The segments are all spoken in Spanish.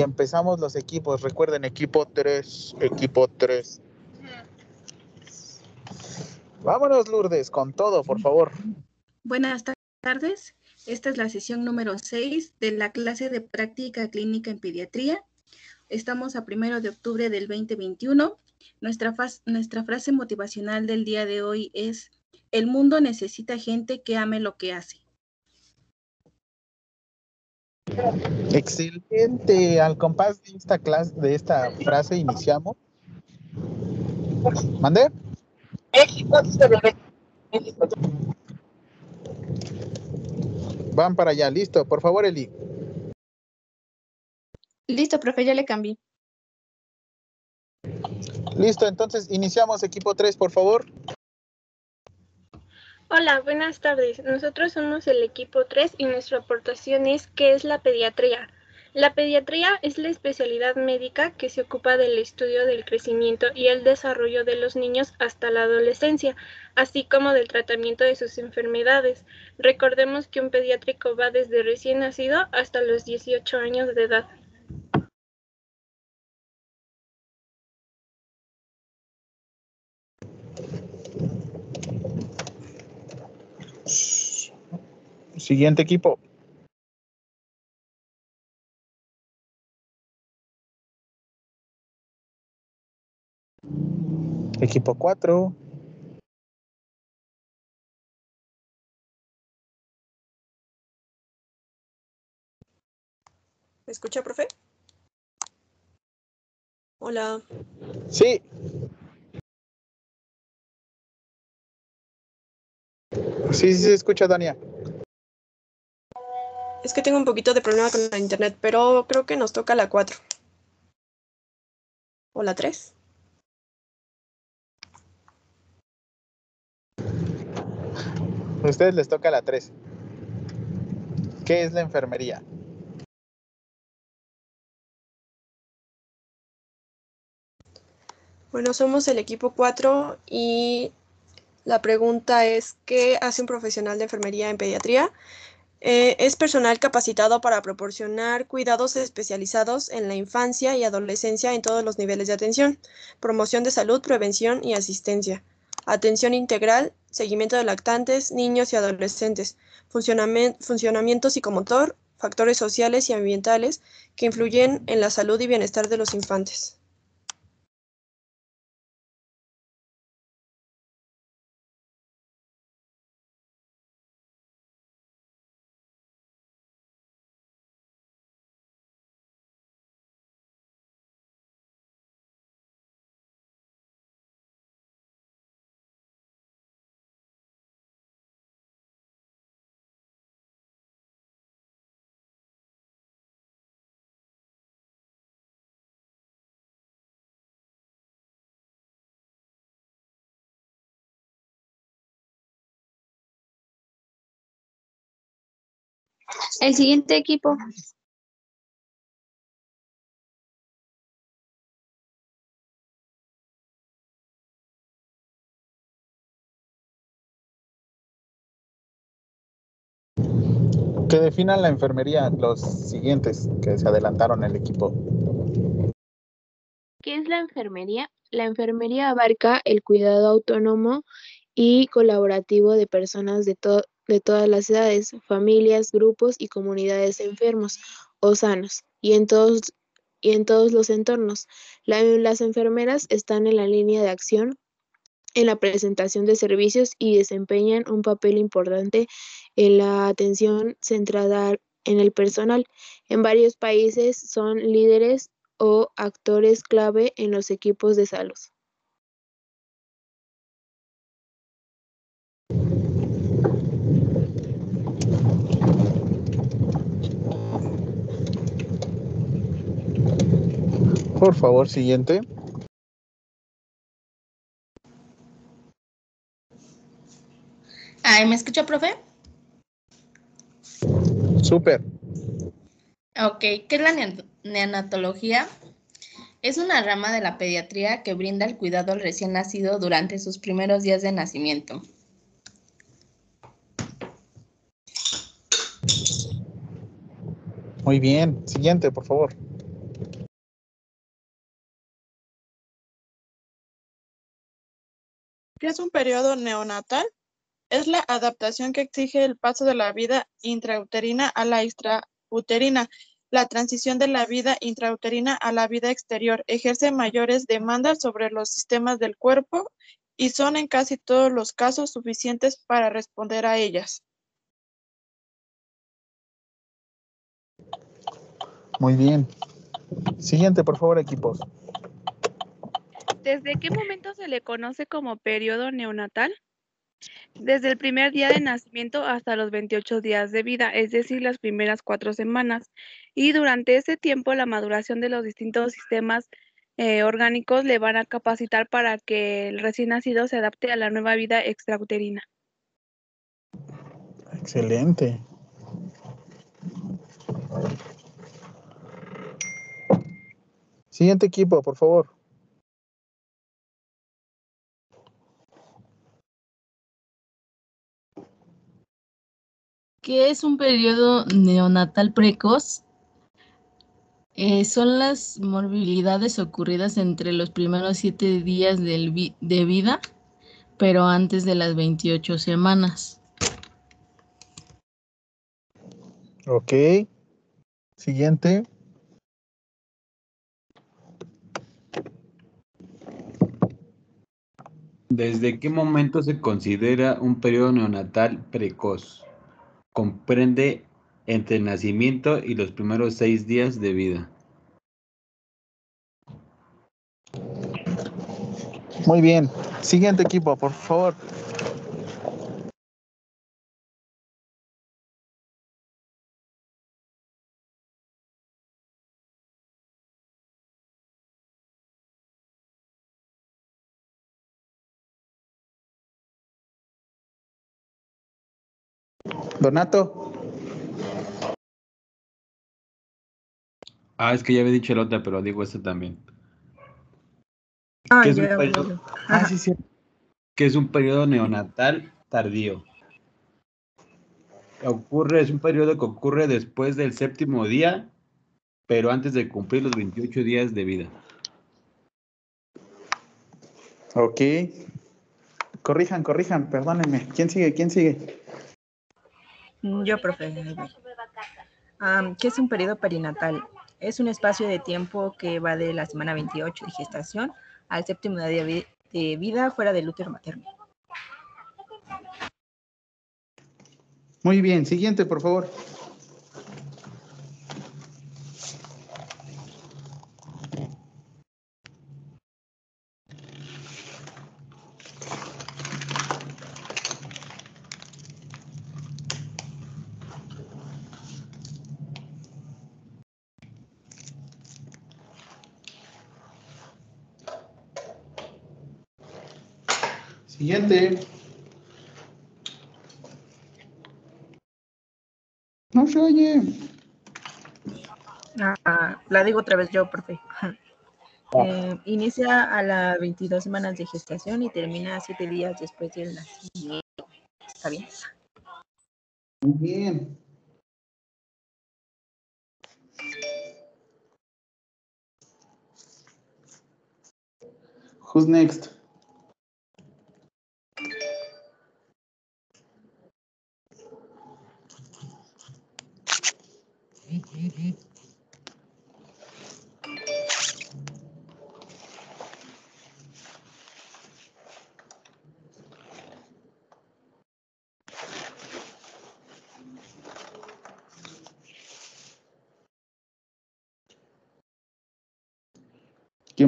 empezamos los equipos. Recuerden, equipo 3, equipo 3. Vámonos, Lourdes, con todo, por favor. Buenas tardes. Esta es la sesión número 6 de la clase de práctica clínica en pediatría. Estamos a primero de octubre del 2021. Nuestra, nuestra frase motivacional del día de hoy es, el mundo necesita gente que ame lo que hace. Excelente. Al compás de esta clase, de esta frase iniciamos. ¿Mande? Van para allá, listo. Por favor, Eli. Listo, profe, ya le cambié. Listo, entonces iniciamos equipo 3, por favor. Hola, buenas tardes. Nosotros somos el equipo 3 y nuestra aportación es ¿qué es la pediatría? La pediatría es la especialidad médica que se ocupa del estudio del crecimiento y el desarrollo de los niños hasta la adolescencia, así como del tratamiento de sus enfermedades. Recordemos que un pediátrico va desde recién nacido hasta los 18 años de edad. Siguiente equipo. Equipo 4. ¿Me escucha, profe? Hola. Sí. Sí, sí, se escucha, Dania. Es que tengo un poquito de problema con la internet, pero creo que nos toca la 4. ¿O la 3? A ustedes les toca la 3. ¿Qué es la enfermería? Bueno, somos el equipo 4 y la pregunta es, ¿qué hace un profesional de enfermería en pediatría? Eh, es personal capacitado para proporcionar cuidados especializados en la infancia y adolescencia en todos los niveles de atención, promoción de salud, prevención y asistencia, atención integral, seguimiento de lactantes, niños y adolescentes, funcionamiento psicomotor, factores sociales y ambientales que influyen en la salud y bienestar de los infantes. El siguiente equipo. Que definan la enfermería los siguientes que se adelantaron el equipo. ¿Qué es la enfermería? La enfermería abarca el cuidado autónomo y colaborativo de personas de, todo de todas las edades, familias, grupos y comunidades enfermos o sanos, y en todos, y en todos los entornos. las enfermeras están en la línea de acción en la presentación de servicios y desempeñan un papel importante en la atención centrada en el personal. En varios países son líderes o actores clave en los equipos de salud. Por favor, siguiente. Ay, ¿me escucha, profe? Súper. Ok, ¿qué es la neonatología? Es una rama de la pediatría que brinda el cuidado al recién nacido durante sus primeros días de nacimiento. Muy bien. Siguiente, por favor. ¿Qué es un periodo neonatal? Es la adaptación que exige el paso de la vida intrauterina a la extrauterina. La transición de la vida intrauterina a la vida exterior ejerce mayores demandas sobre los sistemas del cuerpo y son en casi todos los casos suficientes para responder a ellas. Muy bien. Siguiente, por favor, equipos. ¿Desde qué momento se le conoce como periodo neonatal? Desde el primer día de nacimiento hasta los 28 días de vida, es decir, las primeras cuatro semanas. Y durante ese tiempo la maduración de los distintos sistemas eh, orgánicos le van a capacitar para que el recién nacido se adapte a la nueva vida extrauterina. Excelente. Siguiente equipo, por favor. ¿Qué es un periodo neonatal precoz? Eh, son las morbilidades ocurridas entre los primeros siete días del de vida, pero antes de las 28 semanas. Ok. Siguiente. ¿Desde qué momento se considera un periodo neonatal precoz? Comprende entre el nacimiento y los primeros seis días de vida. Muy bien. Siguiente equipo, por favor. Donato. Ah, es que ya había dicho el otro, pero digo este también. Ah, ¿Qué es, ya, periodo. Ah, sí, sí. que es un periodo neonatal tardío? Ocurre, es un periodo que ocurre después del séptimo día, pero antes de cumplir los 28 días de vida. Ok. Corrijan, corrijan, perdónenme. ¿Quién sigue? ¿Quién sigue? Mm, Yo, profe. Am, ¿Qué es un periodo perinatal? Es un espacio de tiempo que va de la semana 28 de gestación al séptimo día de de vida fuera del útero materno. Muy bien. Siguiente, por favor. No se oye. Ah, la digo otra vez yo, profe. Eh, inicia a las 22 semanas de gestación y termina 7 días después del nacimiento. ¿Está bien? Muy bien. Who's next?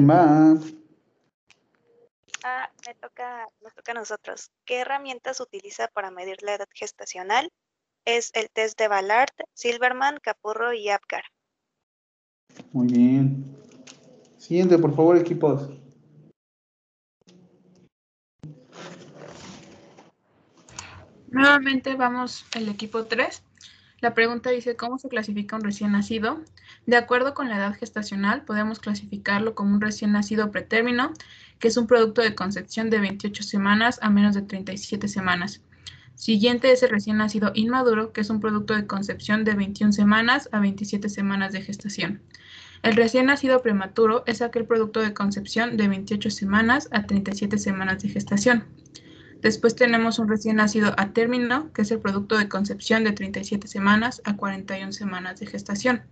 ¿Quién va? Ah, me toca, nos toca a nosotros. ¿Qué herramientas utiliza para medir la edad gestacional? Es el test de Ballard, Silverman, Capurro y Apgar. Muy bien. Siguiente, por favor, equipos. Nuevamente vamos al equipo 3. La pregunta dice, ¿cómo se clasifica un recién nacido? De acuerdo con la edad gestacional, podemos clasificarlo como un recién nacido pretérmino, que es un producto de concepción de 28 semanas a menos de 37 semanas. Siguiente es el recién nacido inmaduro, que es un producto de concepción de 21 semanas a 27 semanas de gestación. El recién nacido prematuro es aquel producto de concepción de 28 semanas a 37 semanas de gestación. Después tenemos un recién nacido a término, que es el producto de concepción de 37 semanas a 41 semanas de gestación.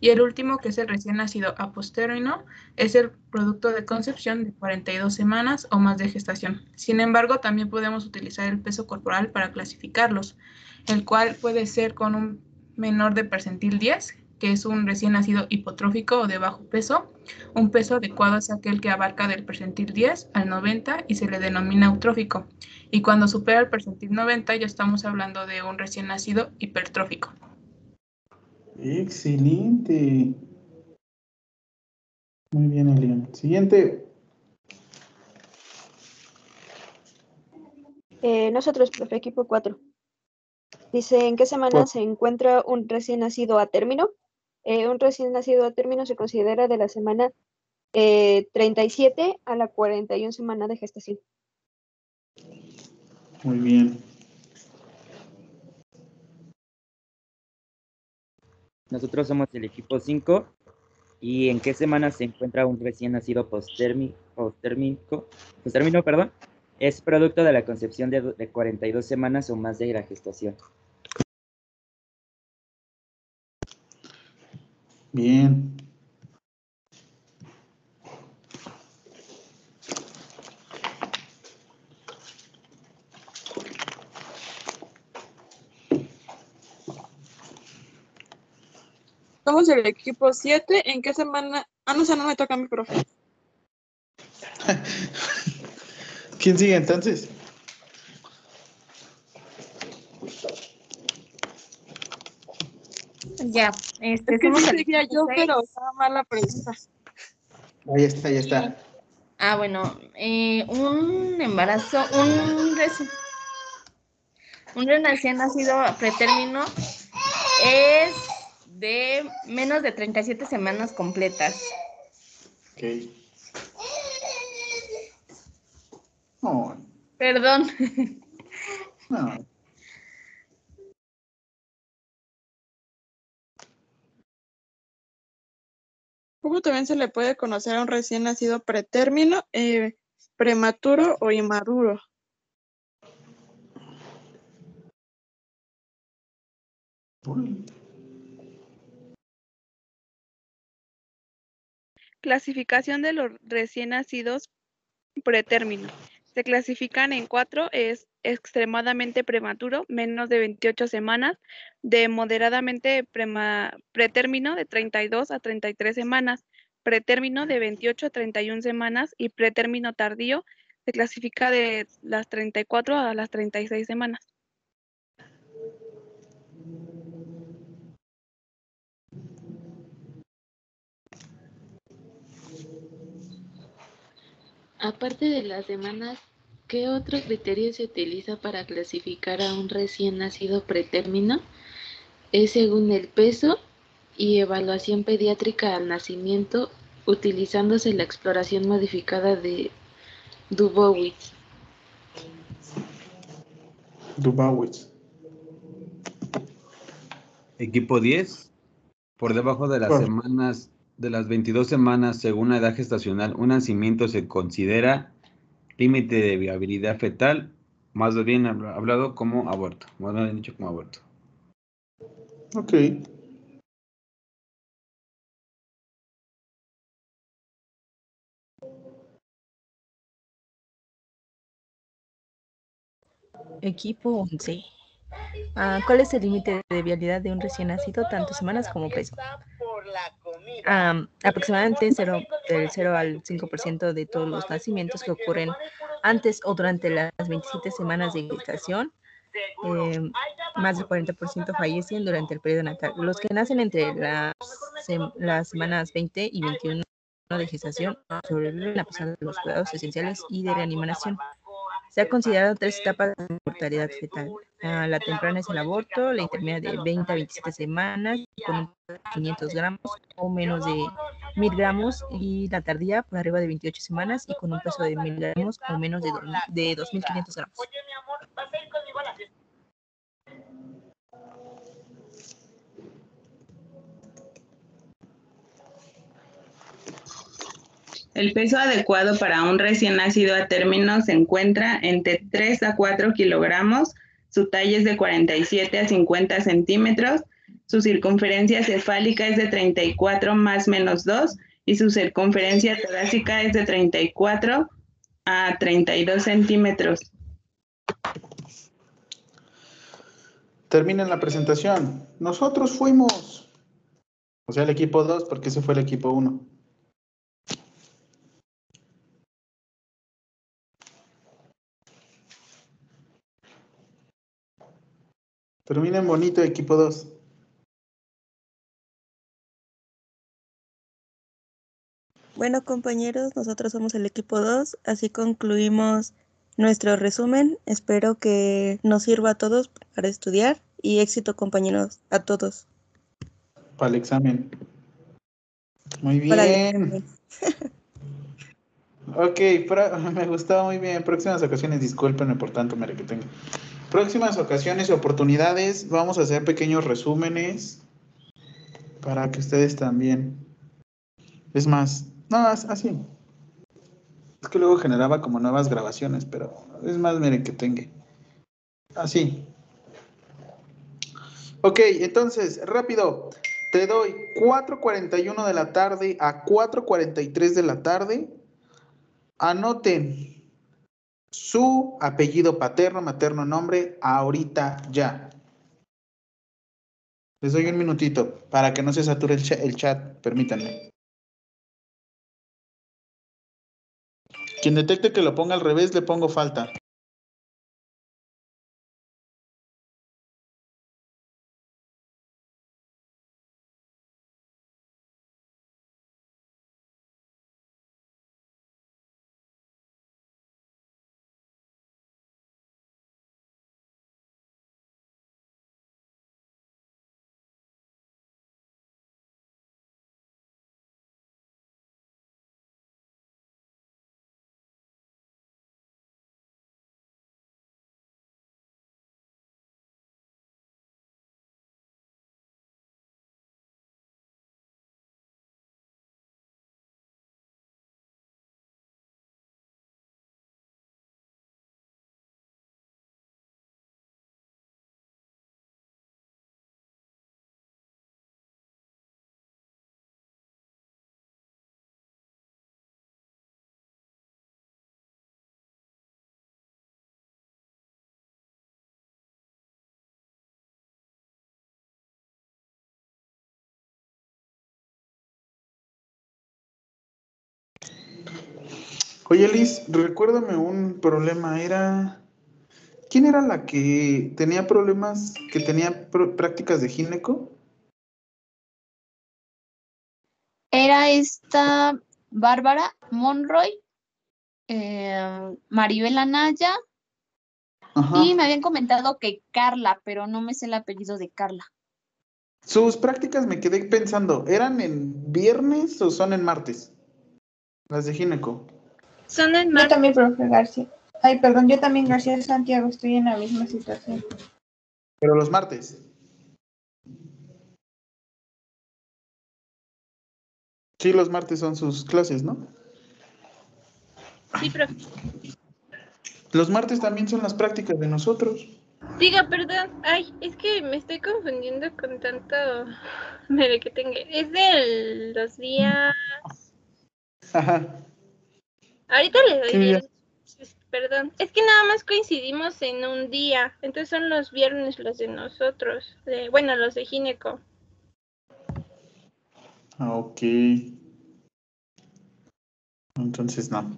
Y el último, que es el recién nacido a postérmino, es el producto de concepción de 42 semanas o más de gestación. Sin embargo, también podemos utilizar el peso corporal para clasificarlos, el cual puede ser con un menor de percentil 10, que es un recién nacido hipotrófico o de bajo peso. Un peso adecuado es aquel que abarca del percentil 10 al 90 y se le denomina eutrófico. Y cuando supera el percentil 90 ya estamos hablando de un recién nacido hipertrófico. Excelente. Muy bien, Elian. Siguiente. Eh, nosotros, profe, equipo 4. Dice, ¿en qué semana se encuentra un recién nacido a término? Eh, un recién nacido a término se considera de la semana eh, 37 a la 41 semana de gestación. Muy bien. Nosotros somos el equipo 5. ¿Y en qué semana se encuentra un recién nacido posttérmico? Posttérmino, perdón. Es producto de la concepción de, de 42 semanas o más de la gestación. Bien. Somos el equipo 7. ¿En qué semana? Ah, no, o sea, no me toca a mi profe. ¿Quién sigue entonces? Ya, este, Es que sí el seguía yo, pero estaba mal la pregunta. Ahí está, ahí está. Ah, bueno, eh, un embarazo, un, un recién nacido a pretérmino es de menos de 37 semanas completas. Ok. Perdón. no. ¿Cómo también se le puede conocer a un recién nacido pretérmino, eh, prematuro o inmaduro? Clasificación de los recién nacidos pretérmino. Se clasifican en cuatro, es extremadamente prematuro, menos de 28 semanas, de moderadamente prema- pretérmino de 32 a 33 semanas, pretérmino de 28 a 31 semanas y pretérmino tardío se clasifica de las 34 a las 36 semanas. Aparte de las semanas, ¿qué otro criterio se utiliza para clasificar a un recién nacido pretérmino? Es según el peso y evaluación pediátrica al nacimiento, utilizándose la exploración modificada de Dubowitz. Dubawitz. Equipo 10. Por debajo de las Bueno. semanas, de las 22 semanas según la edad gestacional, un nacimiento se considera límite de viabilidad fetal, más bien habla- hablado como aborto, más bien dicho como aborto. Ok. Equipo 11. Ah, ¿Cuál es el límite de viabilidad de un recién nacido, tanto semanas como peso? Am, aproximadamente cero- del 0 al 5% de todos los nacimientos que ocurren antes o durante las 27 semanas de gestación. em, más del 40% fallecen durante el periodo natal. Los que nacen entre las semanas 20 y 21 de gestación sobreviven a pesar de los cuidados esenciales y de reanimación. Se ha considerado tres etapas de mortalidad fetal. Ah, la temprana es el aborto, la intermedia de 20 a 27 semanas con un peso de 500 gramos o menos de 1000 gramos y la tardía por arriba de 28 semanas y con un peso de 1000 gramos o menos de 2500 gramos. El peso adecuado para un recién nacido a término se encuentra entre 3 a 4 kilogramos, su talla es de 47 a 50 centímetros, su circunferencia cefálica es de 34 más menos 2 y su circunferencia torácica es de 34 a 32 centímetros. Terminen la presentación. Nosotros fuimos. O sea, el equipo 2, porque ese fue el equipo 1. Terminen bonito, equipo 2. Bueno, compañeros, nosotros somos el equipo 2, así concluimos nuestro resumen. Espero que nos sirva a todos para estudiar y éxito, compañeros, a todos. Para el examen. Muy bien. Ok, pro- me gustó muy bien. Próximas ocasiones, discúlpenme por tanto, mere que tengo. Próximas ocasiones y oportunidades, vamos a hacer pequeños resúmenes para que ustedes también. Es más, no, así. Es que luego generaba como nuevas grabaciones, pero es más, miren que tenga. Así. Ok, entonces, rápido. Te doy 4.41 de la tarde a 4.43 de la tarde. Anoten su apellido paterno, materno, nombre, ahorita ya. Les doy un minutito para que no se sature el cha- el chat, permítanme. Quien detecte que lo ponga al revés, le pongo falta. Oye, Liz, recuérdame un problema. Era. ¿Quién era la que tenía problemas, que tenía pr- prácticas de gineco? Era esta Bárbara Monroy, eh, Maribel Anaya, Ajá. y me habían comentado que Carla, pero no me sé el apellido de Carla. Sus prácticas me quedé pensando, ¿eran en viernes o son en martes? Las de gineco. Son en Yo también, profe García. Ay, perdón, yo también, García Santiago, estoy en la misma situación. Pero los martes. Sí, los martes son sus clases, ¿no? Sí, profe. Los martes también son las prácticas de nosotros. Diga, perdón. Ay, es que me estoy confundiendo con tanto mere que tenga. Es de los días. Ajá. Ahorita le doy ¿Qué bien. Perdón. Es que nada más coincidimos en un día. Entonces son los viernes los de nosotros. De, bueno, los de Gineco. Ah, Ok. Entonces no.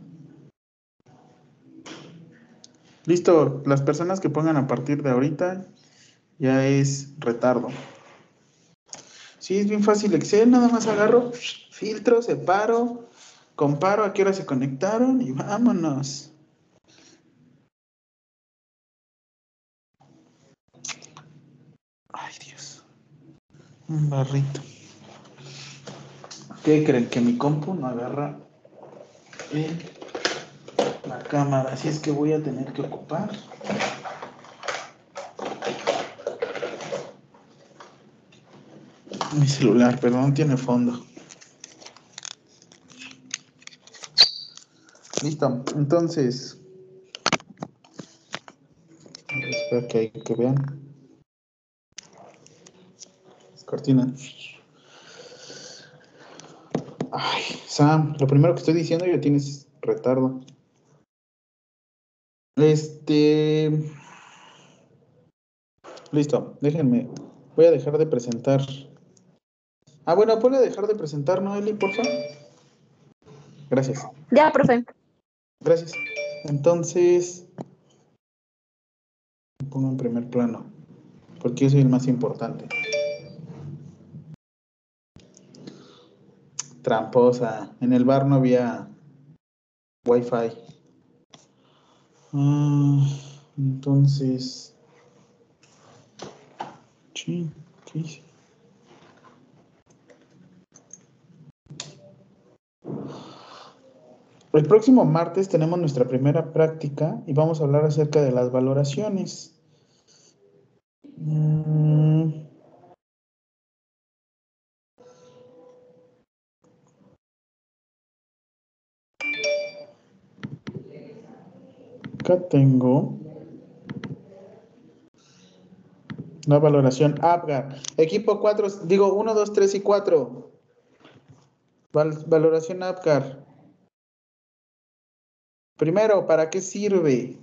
Listo, las personas que pongan a partir de ahorita ya es retardo. Sí, es bien fácil Excel, nada más agarro, filtro, separo, comparo a qué hora se conectaron y vámonos. Ay, Dios. Un barrito. ¿Qué creen? Que mi compu no agarra la cámara, así es que voy a tener que ocupar. Mi celular, perdón, tiene fondo. Listo. Entonces. Espero que, que vean. Las cortinas. Ay, Sam, lo primero que estoy diciendo ya tienes retardo. Este. Listo, déjenme. Voy a dejar de presentar. Ah, bueno, a dejar de presentar, ¿no, Eli, por favor? Gracias. Ya, profe. Gracias. Entonces. me Pongo en primer plano. Porque yo soy el más importante. Tramposa. En el bar no había Wi-Fi. Ah, entonces. Sí, ¿qué hice? El próximo martes tenemos nuestra primera práctica y vamos a hablar acerca de las valoraciones. Mm. Acá tengo la valoración APGAR. Equipo 4, digo 1, 2, 3 y 4. Val- valoración APGAR. Primero, ¿para qué sirve?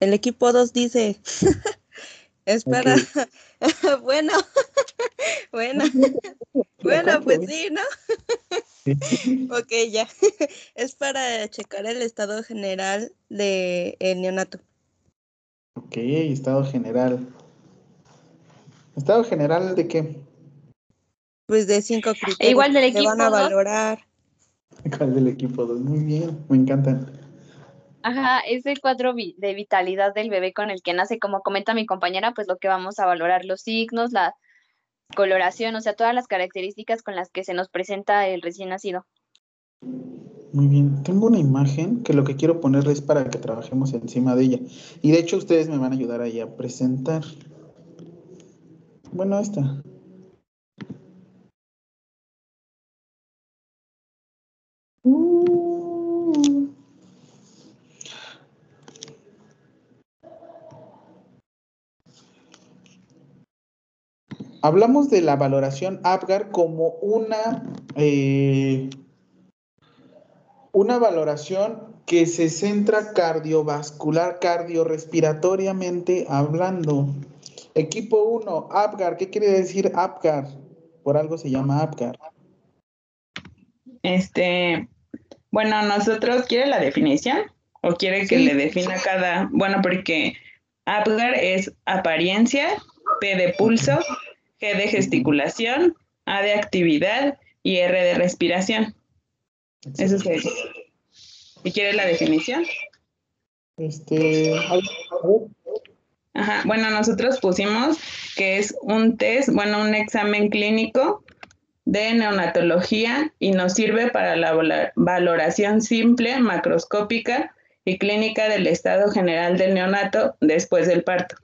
El equipo 2 dice, es para, bueno, bueno, bueno, pues sí, ¿no? Ok, ya. Es para checar el estado general del neonato. Ok, estado general. ¿Estado general de qué? Pues de cinco criterios E igual del que van a equipo valorar. ¿Cuál del equipo 2? Muy bien, me encantan. Ajá, es el cuadro de vitalidad del bebé con el que nace, como comenta mi compañera, pues lo que vamos a valorar, los signos, la coloración, o sea, todas las características con las que se nos presenta el recién nacido. Muy bien, tengo una imagen que lo que quiero ponerle es para que trabajemos encima de ella. Y de hecho ustedes me van a ayudar ahí a presentar. Bueno, esta. Hablamos de la valoración APGAR como una, eh, una valoración que se centra cardiovascular, cardiorrespiratoriamente hablando. Equipo 1, APGAR. ¿Qué quiere decir APGAR? Por algo se llama APGAR. Este, bueno, nosotros, ¿quiere la definición? ¿O quiere que Sí. le defina cada? Bueno, porque APGAR es apariencia, P de pulso, G de gesticulación, A de actividad y R de respiración. Eso es. ¿Y quiere la definición? Este. Ajá, bueno, nosotros pusimos que es un test, bueno, un examen clínico de neonatología y nos sirve para la valoración simple, macroscópica y clínica del estado general del neonato después del parto.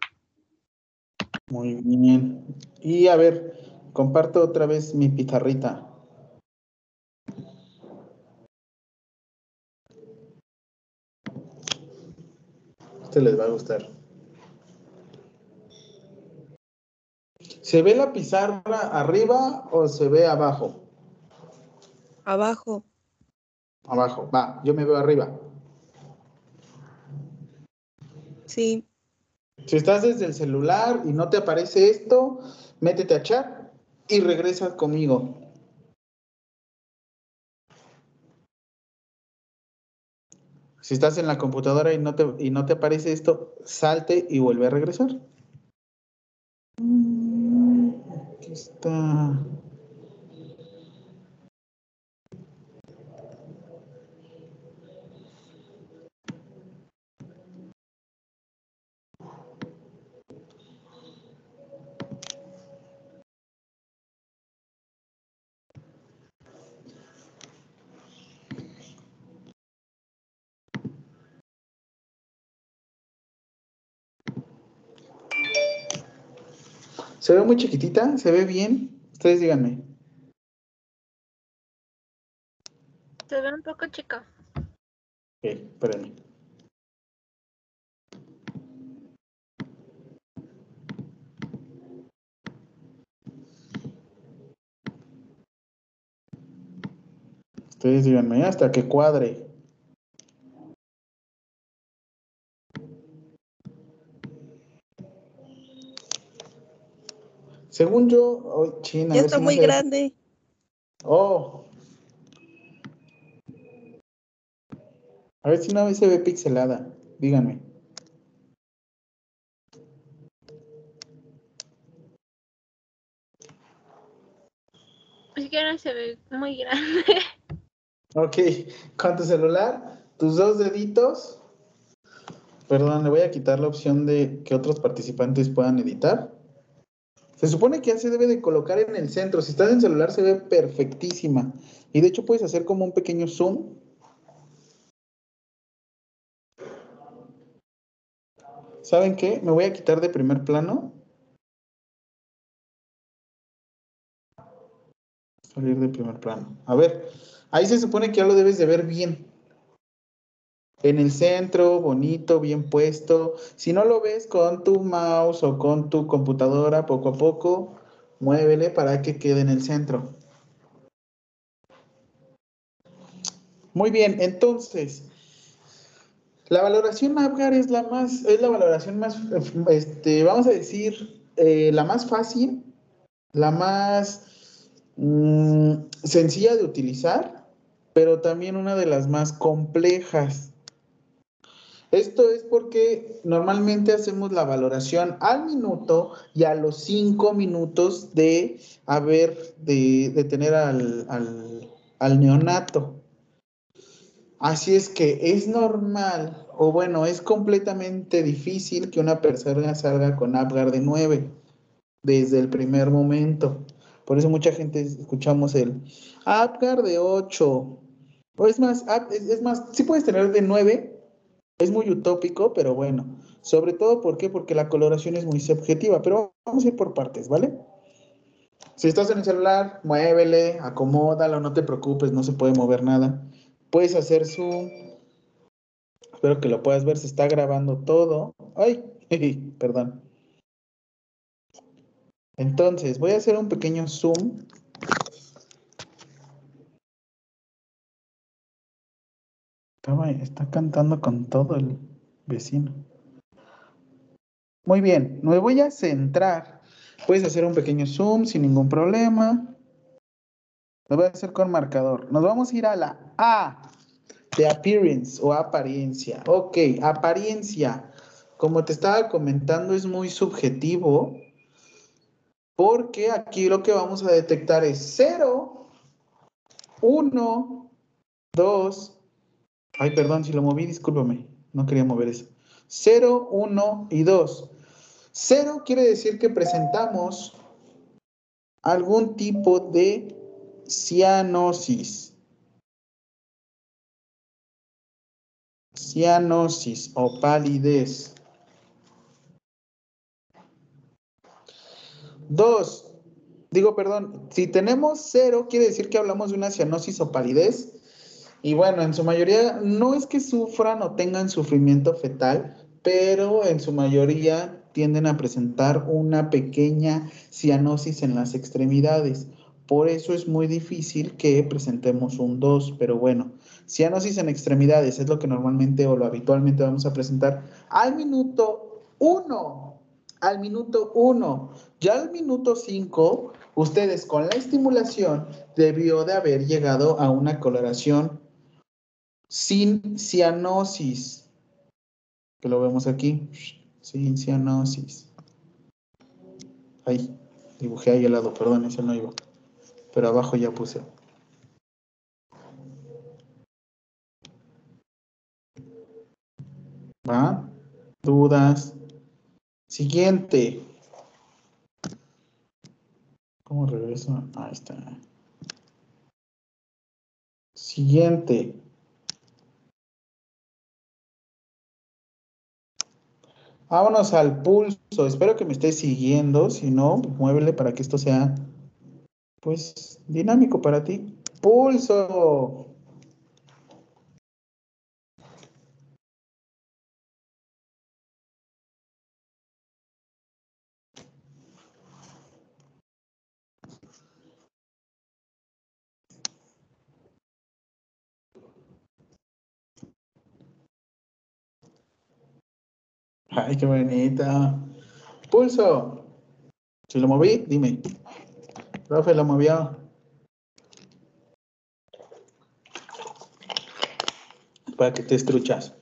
Muy bien. Y a ver, comparto otra vez mi pizarrita. Este les va a gustar. ¿Se ve la pizarra arriba o se ve abajo? Abajo. Abajo, va, yo me veo arriba. Sí. Si estás desde el celular y no te aparece esto, métete a chat y regresa conmigo. Si estás en la computadora y no te, y no te aparece esto, salte y vuelve a regresar. Mm, Aquí está. ¿Se ve muy chiquitita? ¿Se ve bien? Ustedes díganme. Se ve un poco chico. Ok, espérenme. Ustedes díganme hasta que cuadre. Según yo, oh, China. Ya está si no muy se- grande. Oh. A ver si no se ve pixelada. Díganme. Es que ahora se ve muy grande. Ok, con tu celular, tus dos deditos. Perdón, le voy a quitar la opción de que otros participantes puedan editar. Se supone que ya se debe de colocar en el centro. Si estás en celular se ve perfectísima. Y de hecho puedes hacer como un pequeño zoom. ¿Saben qué? Me voy a quitar de primer plano. Salir de primer plano. A ver, ahí se supone que ya lo debes de ver bien. En el centro, bonito, bien puesto. Si no lo ves con tu mouse o con tu computadora, poco a poco, muévele para que quede en el centro. Muy bien, entonces, la valoración APGAR es la más, es la valoración más, este, vamos a decir, eh, la más fácil, la más mm, sencilla de utilizar, pero también una de las más complejas. Esto es porque normalmente hacemos la valoración al minuto y a los cinco minutos de haber, de, tener al, al, neonato. Así es que es normal, o bueno, es completamente difícil que una persona salga con Apgar de 9 desde el primer momento. Por eso mucha gente escuchamos el Apgar de 8. O es más, es más, sí puedes tener de 9, es muy utópico, pero bueno. Sobre todo, ¿por qué? Porque la coloración es muy subjetiva, pero vamos a ir por partes, ¿vale? Si estás en el celular, muévele, acomódalo, no te preocupes, no se puede mover nada. Puedes hacer zoom. Espero que lo puedas ver, se está grabando todo. Ay, perdón. Entonces, voy a hacer un pequeño zoom. Está cantando con todo el vecino. Muy bien, me voy a centrar. Puedes hacer un pequeño zoom sin ningún problema. Lo voy a hacer con marcador. Nos vamos a ir a la A de appearance o apariencia. Ok, apariencia. Como te estaba comentando, es muy subjetivo. Porque aquí lo que vamos a detectar es 0, 1, 2. Ay, perdón, si lo moví, discúlpame. No quería mover eso. 0, 1 y 2. 0 quiere decir que presentamos algún tipo de cianosis. Cianosis o palidez. Dos, digo, perdón, si tenemos cero, quiere decir que hablamos de una cianosis o palidez. Y bueno, en su mayoría no es que sufran o tengan sufrimiento fetal, pero en su mayoría tienden a presentar una pequeña cianosis en las extremidades. Por eso es muy difícil que presentemos un 2, pero bueno, cianosis en extremidades es lo que normalmente o lo habitualmente vamos a presentar al minuto 1. Al minuto 1. Ya al minuto 5, ustedes con la estimulación debió de haber llegado a una coloración sin cianosis. Que lo vemos aquí. Sin cianosis. Ahí, dibujé ahí el lado, perdón, ese no iba. Pero abajo ya puse. ¿Va? ¿Dudas? Siguiente. ¿Cómo regreso? Ahí está. Siguiente. Vámonos al pulso. Espero que me estés siguiendo. Si no, muévele para que esto sea, pues, dinámico para ti. Pulso. Ay, qué bonita. Pulso. Si lo moví, dime. Profe, lo movió. Para que te estruchas.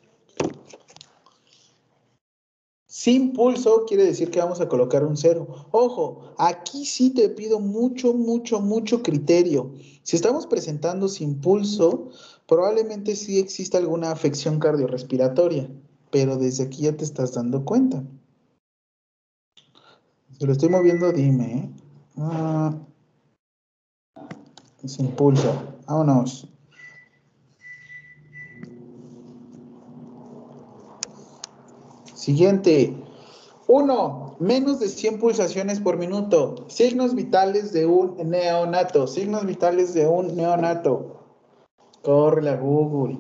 Sin pulso quiere decir que vamos a colocar un cero. Ojo, aquí sí te pido mucho, mucho, mucho criterio. Si estamos presentando sin pulso, probablemente sí exista alguna afección cardiorrespiratoria, pero desde aquí ya te estás dando cuenta. Si lo estoy moviendo, dime. ¿eh? Ah, sin pulso. Vámonos. Siguiente. Uno, menos de 100 pulsaciones por minuto. Signos vitales de un neonato. Signos vitales de un neonato. Corre a Google.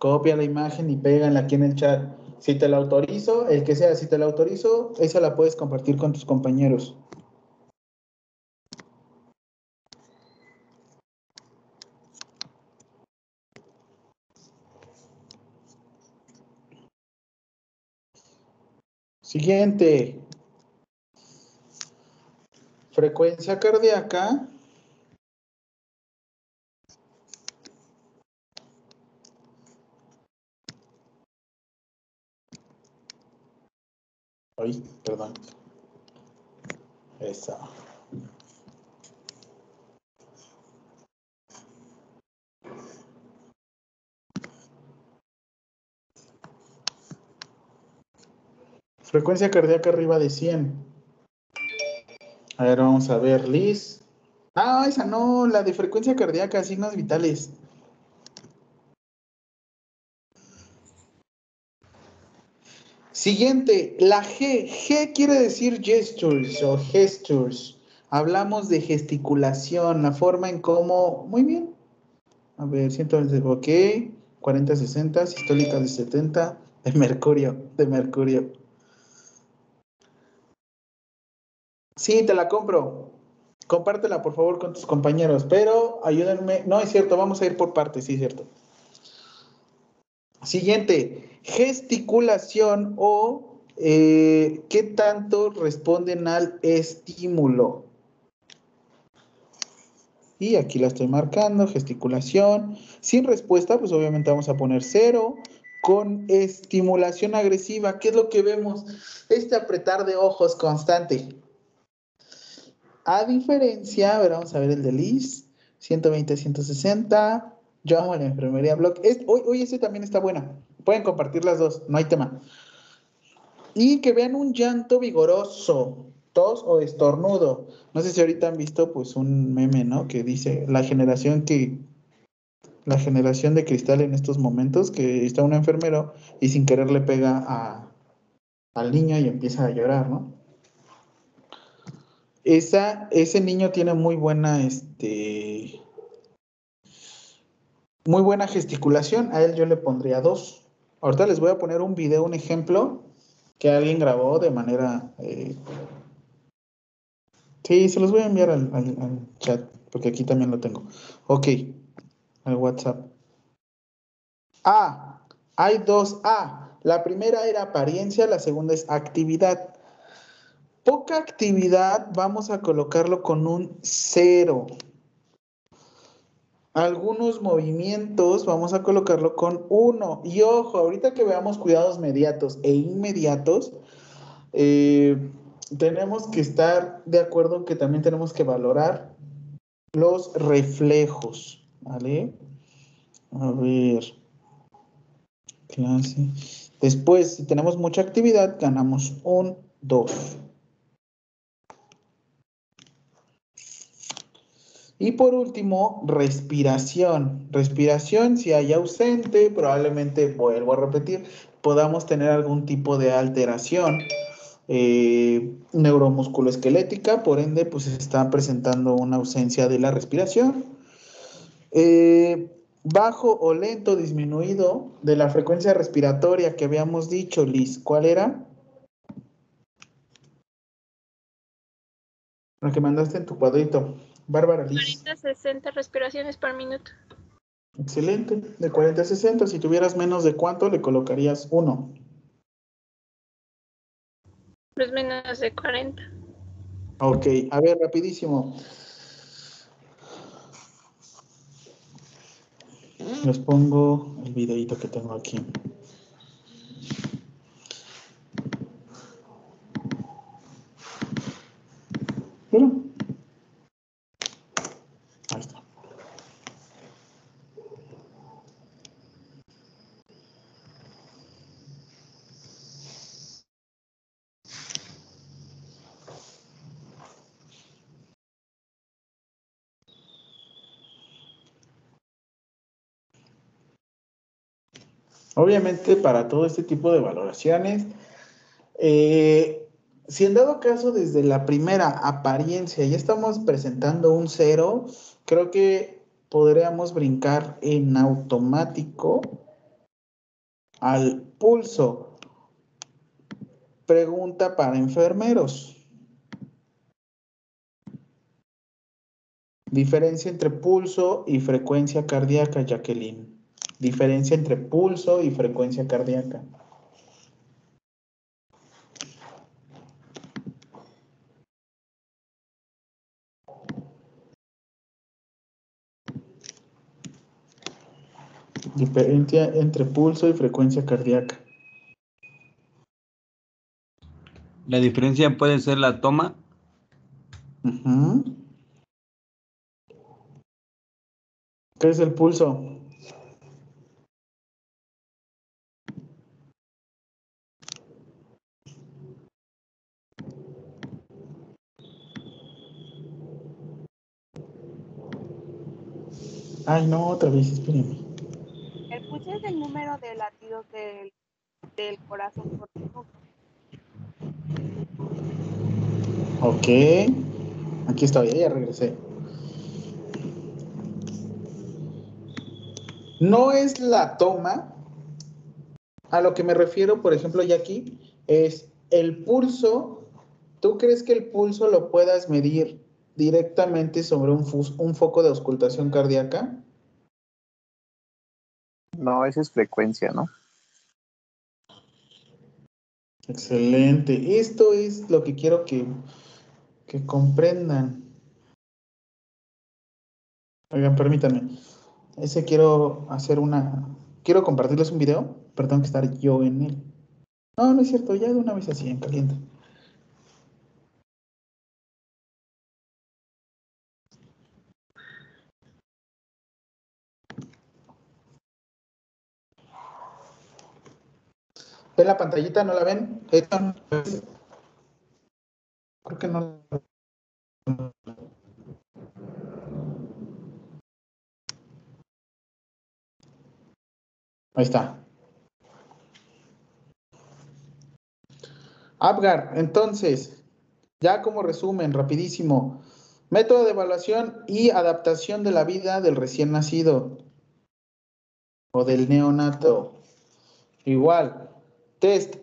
Copia la imagen y pégala aquí en el chat. Si te la autorizo, el que sea, si te la autorizo, esa la puedes compartir con tus compañeros. Siguiente. Frecuencia cardíaca. Ay, perdón. Esa. Frecuencia cardíaca arriba de 100. A ver, vamos a ver, Liz. Ah, esa no, la de frecuencia cardíaca, signos vitales. Siguiente, la G. G quiere decir gestures o gestures. Hablamos de gesticulación, la forma en cómo. Muy bien. A ver, 120, ok. 40, 60, sistólica de 70, de mercurio, de mercurio. Sí, te la compro. Compártela, por favor, con tus compañeros, pero ayúdenme. No, es cierto, vamos a ir por partes, sí, es cierto. Siguiente, gesticulación o eh, qué tanto responden al estímulo. Y aquí la estoy marcando, gesticulación. Sin respuesta, pues obviamente vamos a poner cero. Con estimulación agresiva, ¿qué es lo que vemos? Este apretar de ojos constante. A diferencia, a ver, vamos a ver el de Liz. 120, 160. Yo amo la enfermería blog. hoy, hoy este también está buena. Pueden compartir las dos, no hay tema. Y que vean un llanto vigoroso, tos o estornudo. No sé si ahorita han visto pues un meme, ¿no? Que dice la generación que la generación de cristal en estos momentos, que está un enfermero y sin querer le pega a, al niño y empieza a llorar, ¿no? Esa, ese niño tiene muy buena, este, muy buena gesticulación. A él yo le pondría dos. Ahorita les voy a poner un video, un ejemplo que alguien grabó de manera... Eh, sí, se los voy a enviar al, chat, porque aquí también lo tengo. Ok, al WhatsApp. A, hay dos A. La primera era apariencia, la segunda es actividad. Poca actividad, vamos a colocarlo con un cero algunos movimientos vamos a colocarlo con uno. Y ojo, ahorita que veamos cuidados mediatos e inmediatos, eh, tenemos que estar de acuerdo que también tenemos que valorar los reflejos. ¿Vale? A ver. Clase. Después, si tenemos mucha actividad, ganamos un 2. Y por último, respiración. Respiración, si hay ausente, probablemente, vuelvo a repetir, podamos tener algún tipo de alteración eh, neuromusculoesquelética, por ende, pues está presentando una ausencia de la respiración. Eh, bajo o lento disminuido de la frecuencia respiratoria que habíamos dicho, Liz, ¿cuál era? La que mandaste en tu cuadrito. Bárbara Liz. 40 60 respiraciones por minuto. Excelente. De 40 a 60. Si tuvieras menos de cuánto, le colocarías uno. pues menos de 40. Ok, a ver, rapidísimo. Les pongo el videito que tengo aquí. Mira. Obviamente para todo este tipo de valoraciones, eh, si en dado caso desde la primera apariencia ya estamos presentando un cero, creo que podríamos brincar en automático al pulso. Pregunta para enfermeros. Diferencia entre pulso y frecuencia cardíaca, Jacqueline. Diferencia entre pulso y frecuencia cardíaca. Diferencia entre pulso y frecuencia cardíaca. La diferencia puede ser la toma. Ujú. ¿Qué es el pulso? Ay, no, otra vez, espérenme. El pulso es el número de latidos del, del corazón por minuto. Ok. Aquí estoy, ya regresé. No es la toma. A lo que me refiero, por ejemplo, ya aquí, es el pulso. ¿Tú crees que el pulso lo puedas medir directamente sobre un, foco de auscultación cardíaca? No, esa es frecuencia, ¿no? Excelente. Esto es lo que quiero que, que comprendan. Oigan, permítanme. Ese quiero hacer una. Quiero compartirles un video, pero tengo que estar yo en él. No, no es cierto, ya de una vez así, en caliente. ¿Ven la pantallita? ¿No la ven? Creo que no. Ahí está. Abgar, entonces, ya como resumen, rapidísimo. Método de evaluación y adaptación de la vida del recién nacido o del neonato. Igual, test.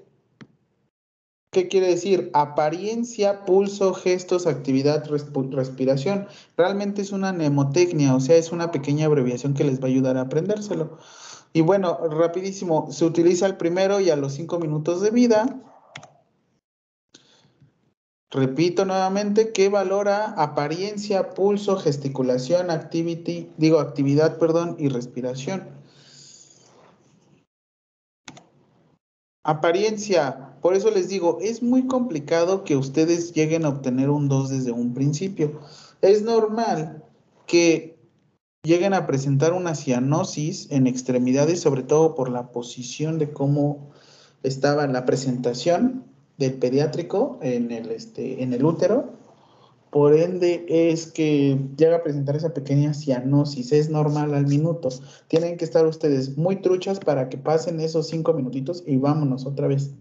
¿Qué quiere decir? Apariencia, pulso, gestos, actividad, respiración. Realmente es una mnemotecnia, o sea, es una pequeña abreviación que les va a ayudar a aprendérselo. Y bueno, rapidísimo, se utiliza el primero y a los cinco minutos de vida. Repito nuevamente que valora apariencia, pulso, gesticulación, activity, digo actividad, perdón, y respiración. Apariencia, por eso les digo, es muy complicado que ustedes lleguen a obtener un 2 desde un principio. Es normal que lleguen a presentar una cianosis en extremidades, sobre todo por la posición de cómo estaba la presentación del pediátrico en el, este, en el útero. Por ende, es que llega a presentar esa pequeña cianosis. Es normal al minuto. Tienen que estar ustedes muy truchas para que pasen esos cinco minutitos y vámonos otra vez.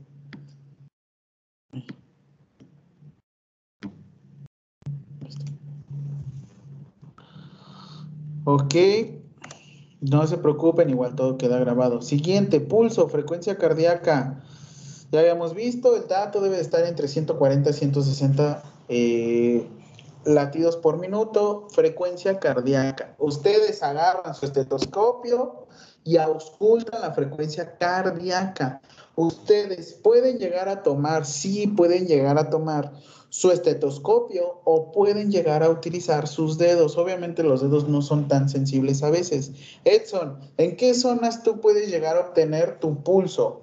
Ok. No se preocupen, igual todo queda grabado. Siguiente, pulso, frecuencia cardíaca. Ya habíamos visto, el dato debe de estar entre 140 y 160 eh, latidos por minuto, frecuencia cardíaca. Ustedes agarran su estetoscopio y auscultan la frecuencia cardíaca. ustedes pueden llegar a tomar, sí pueden llegar a tomar su estetoscopio o pueden llegar a utilizar sus dedos. Obviamente los dedos no son tan sensibles a veces. Edson, ¿en qué zonas tú puedes llegar a obtener tu pulso?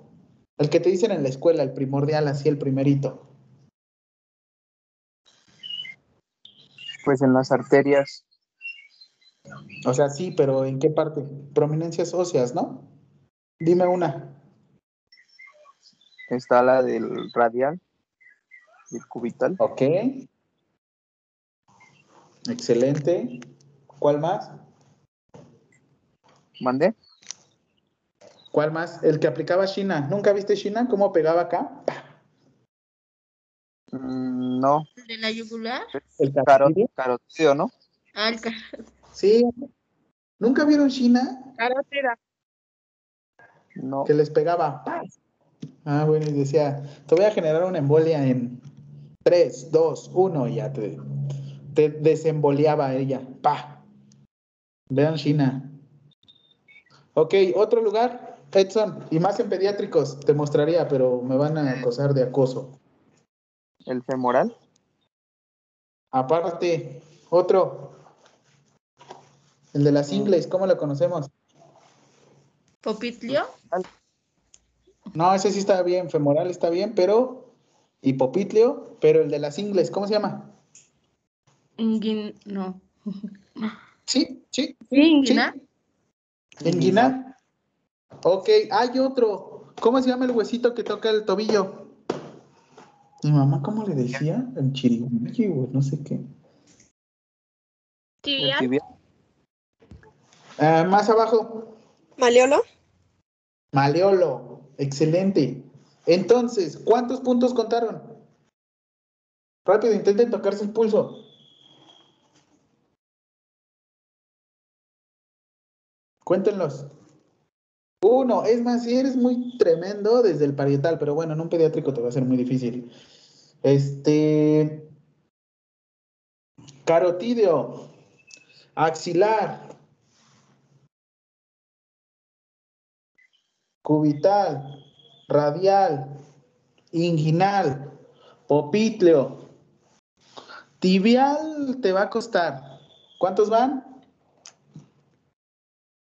El que te dicen en la escuela, el primordial, así el primerito. Pues en las arterias. O sea, sí, pero ¿en qué parte? Prominencias óseas, ¿no? Dime una. Está la del radial, el cubital. Ok. Excelente. ¿Cuál más? ¿Mandé? ¿Cuál más? El que aplicaba China. ¿Nunca viste China? ¿Cómo pegaba acá? Mm, no. ¿El de la yugular? El Caro, carotídeo, ¿no? Ah, el car- Sí. ¿Nunca vieron China? Carótida. No. Que les pegaba. ¡paz! Ah, bueno, y decía, te voy a generar una embolia en 3, 2, 1, y ya te, te desemboleaba ella. ¡Pa! Vean China. Ok, otro lugar, Edson, y más en pediátricos, te mostraría, pero me van a acosar de acoso. El femoral. Aparte, otro. El de las ingles, ¿cómo lo conocemos? ¿Popitlio? No, ese sí está bien, femoral está bien, pero. Y popitlio, pero el de las ingles, ¿cómo se llama? Inguin... No. Sí, sí. ¿Sí, inguinal? Inguinal. Ok, hay otro. ¿Cómo se llama el huesito que toca el tobillo? Mi mamá, ¿cómo le decía? El chirigüillo, o no sé qué. Tibial. Ah, más abajo. ¿Maleolo? Maleolo. Excelente. Entonces, ¿cuántos puntos contaron? Rápido, intenten tocarse el pulso. Cuéntenlos. Uno, es más, si eres muy tremendo desde el parietal, pero bueno, en un pediátrico te va a ser muy difícil. Este. Carotídeo. Axilar. Cubital. Radial. Inguinal. Popitleo. Tibial te va a costar. ¿Cuántos van?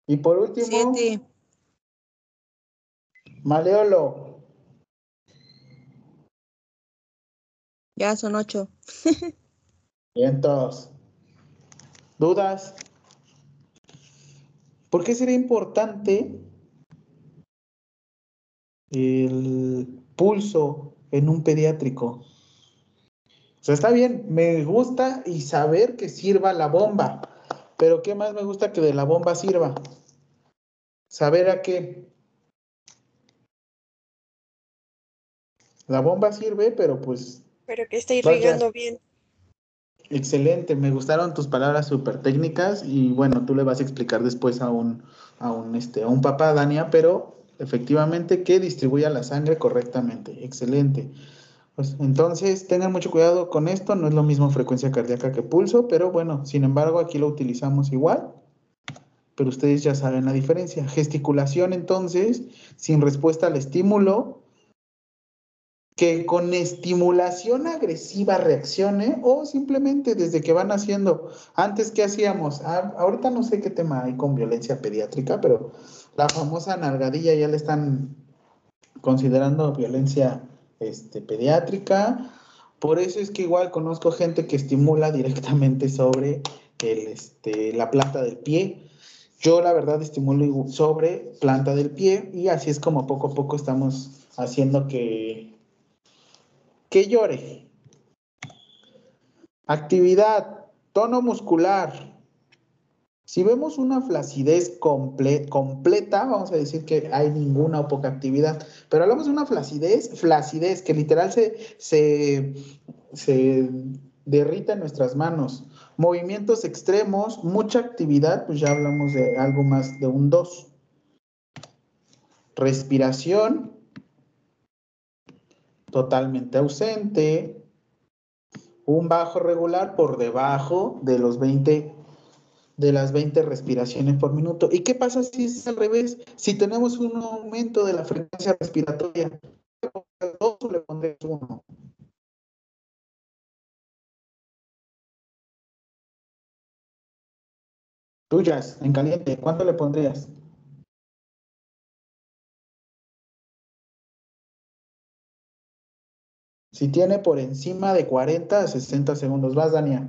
Y por último. Maleolo. Ya son ocho. Vientos. ¿Dudas? ¿Por qué sería importante el pulso en un pediátrico? O sea, está bien, me gusta y saber que sirva la bomba, pero ¿qué más me gusta que de la bomba sirva? Saber a qué. La bomba sirve, pero pues Pero que esté Vaya. irrigando bien. Excelente, me gustaron tus palabras súper técnicas y bueno, tú le vas a explicar después a un, a un, este, a un papá, Dania, pero efectivamente que distribuya la sangre correctamente. Excelente. Pues entonces tengan mucho cuidado con esto, no es lo mismo frecuencia cardíaca que pulso, pero bueno, sin embargo aquí lo utilizamos igual, pero ustedes ya saben la diferencia. Gesticulación entonces, sin respuesta al estímulo, que con estimulación agresiva reaccione o simplemente desde que van haciendo. Antes, ¿qué hacíamos? Ah, ahorita no sé qué tema hay con violencia pediátrica, pero la famosa nalgadilla ya le están considerando violencia este, pediátrica. Por eso es que igual conozco gente que estimula directamente sobre el, este, la planta del pie. Yo la verdad estimulo sobre planta del pie y así es como poco a poco estamos haciendo que, que llore. Actividad, tono muscular. Si vemos una flacidez comple- completa, vamos a decir que hay ninguna o poca actividad. Pero hablamos de una flacidez, flacidez, que literal se, se, se derrita en nuestras manos. Movimientos extremos, mucha actividad, pues ya hablamos de algo más de un 2. Respiración, totalmente ausente. Un bajo regular por debajo de los 20 de las 20 respiraciones por minuto. ¿Y qué pasa si es al revés? Si tenemos un aumento de la frecuencia respiratoria, ¿dos le pondrías uno? Tuyas, en caliente, ¿cuánto le pondrías? Si tiene por encima de 40 a 60 segundos. Vas, Dania.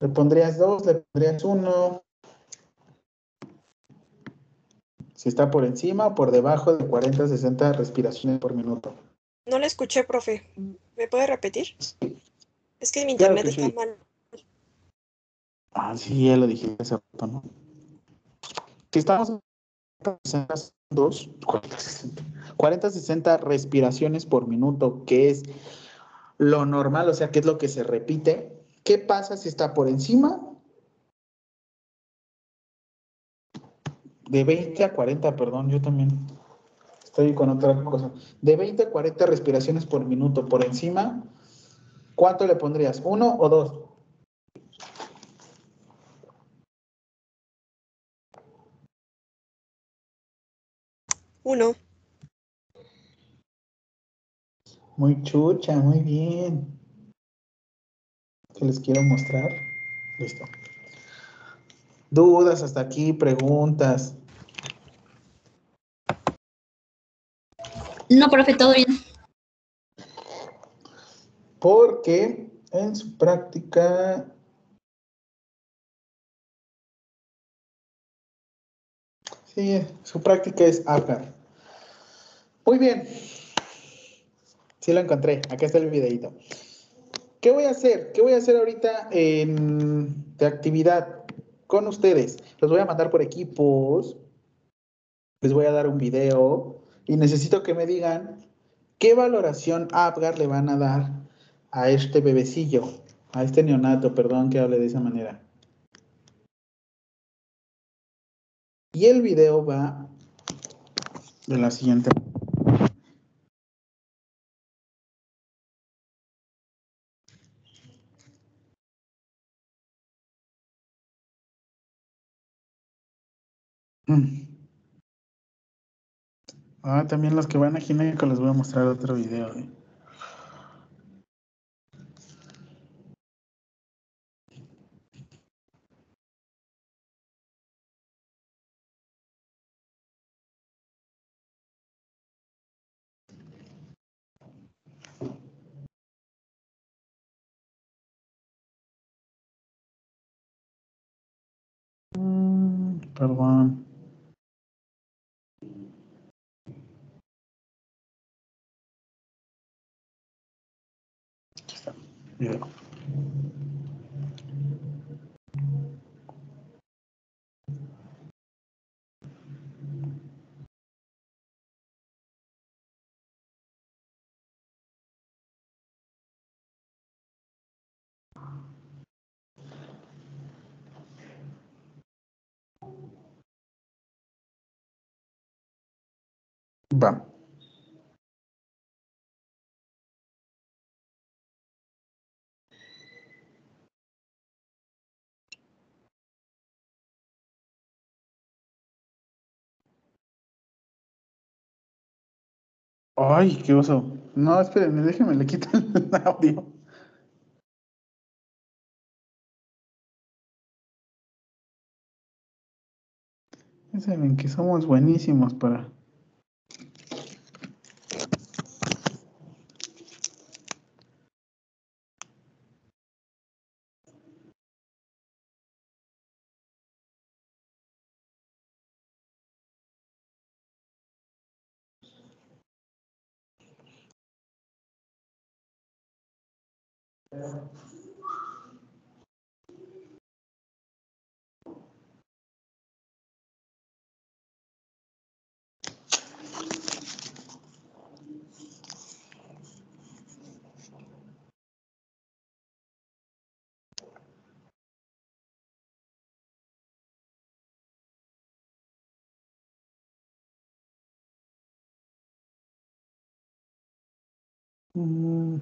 Le pondrías dos, le pondrías uno. Si está por encima o por debajo de 40 a 60 respiraciones por minuto. No le escuché, profe. ¿Me puede repetir? Es que mi Claro internet que está sí. mal. Ah, sí, ya lo dije hace rato, ¿no? Si estamos en 40, dos, 40, 60, 40, 60 respiraciones por minuto, que es lo normal, o sea, que es lo que se repite. ¿Qué pasa si está por encima? De 20 a 40, perdón, yo también estoy con otra cosa. De 20 a 40 respiraciones por minuto por encima, ¿cuánto le pondrías? ¿Uno o dos? Uno. Muy chucha, muy bien. Que les quiero mostrar. Listo. Dudas hasta aquí, preguntas. No, profe, todo bien. Porque en su práctica Sí, su práctica es APGAR. Muy bien. Sí lo encontré. Acá está el videito. ¿Qué voy a hacer? ¿Qué voy a hacer ahorita en, de actividad con ustedes? Los voy a mandar por equipos. Les voy a dar un video y necesito que me digan qué valoración APGAR le van a dar a este bebecillo, a este neonato, perdón que hable de esa manera. Y el video va de la siguiente. Mm. Ah, también los que van a Gineco les voy a mostrar otro video. ¿eh? Mm, Perdón. Está, video. Ay, qué oso. No, espérenme, déjenme, le quito el audio. Ya que somos buenísimos para... Mm.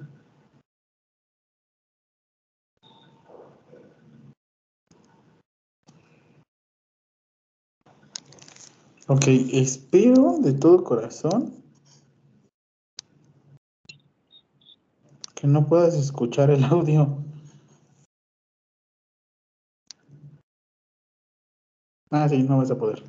Ok, espero de todo corazón que no puedas escuchar el audio. Ah, sí, no vas a poder.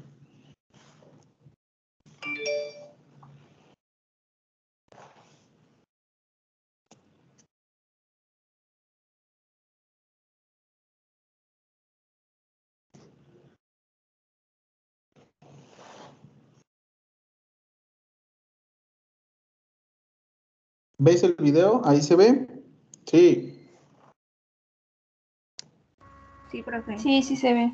¿Veis el video? ¿Ahí se ve? Sí. Sí, profe. Sí, sí se ve.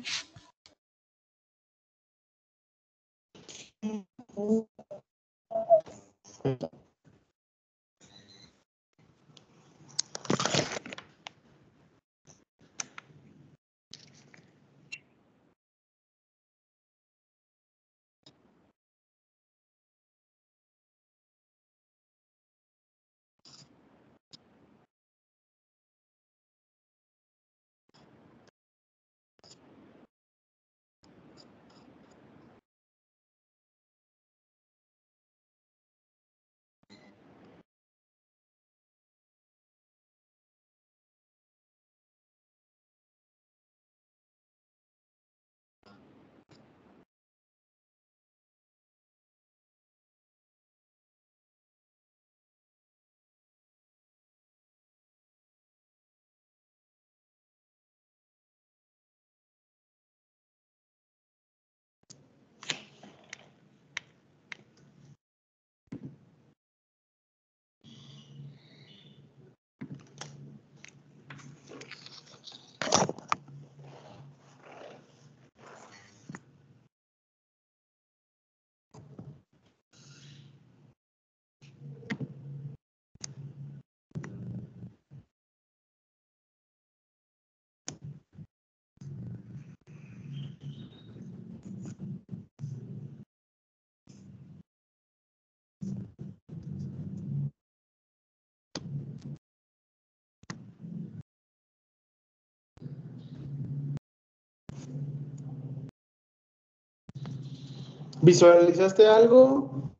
¿Visualizaste algo?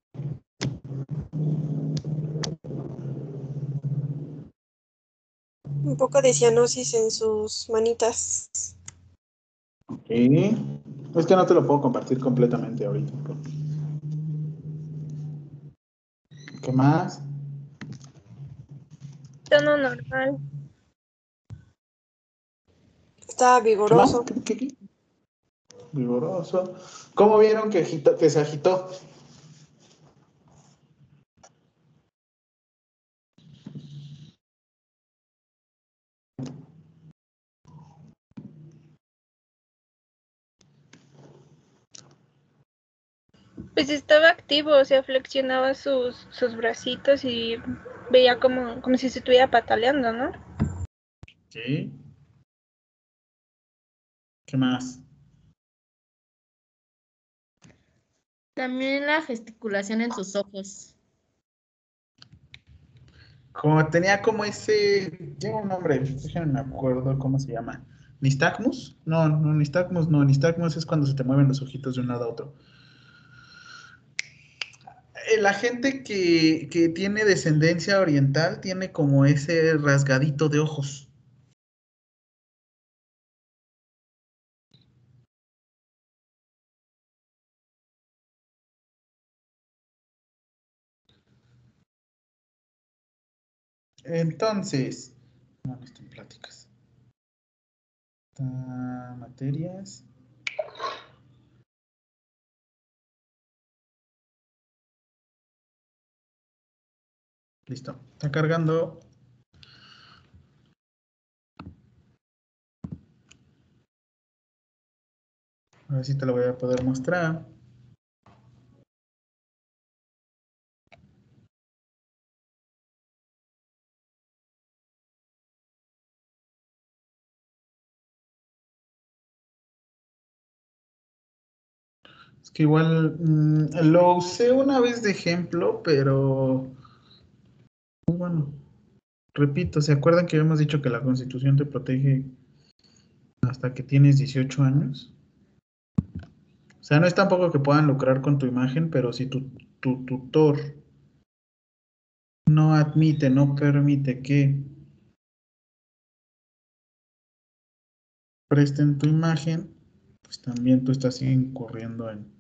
Un poco de cianosis en sus manitas. Sí. Es que no te lo puedo compartir completamente ahorita. ¿Qué más? Tono normal. Está ¿Qué más? vigoroso. ¿Qué- qué- qué? Vigoroso. ¿Cómo vieron que, agitó- que se agitó? Pues estaba activo, o sea, flexionaba sus, sus bracitos y veía como, como si se estuviera pataleando, ¿no? Sí. ¿Qué más? También la gesticulación en sus ojos. Como tenía como ese. Lleva un nombre, déjenme me acuerdo cómo se llama. ¿Nistagmus? No, no, nistagmus no. Nistagmus es cuando se te mueven los ojitos de un lado a otro. Eh, La gente que, que tiene descendencia oriental tiene como ese rasgadito de ojos. Entonces, no, no está en pláticas. Materias. Listo, está cargando. A ver si te lo voy a poder mostrar. Es que igual mm, lo usé una vez de ejemplo, pero bueno, repito, ¿se acuerdan que habíamos dicho que la Constitución te protege hasta que tienes 18 años? sea, no es tampoco que puedan lucrar con tu imagen, pero si tu, tu tutor no admite, no permite que presten tu imagen, pues también tú estás incurriendo en...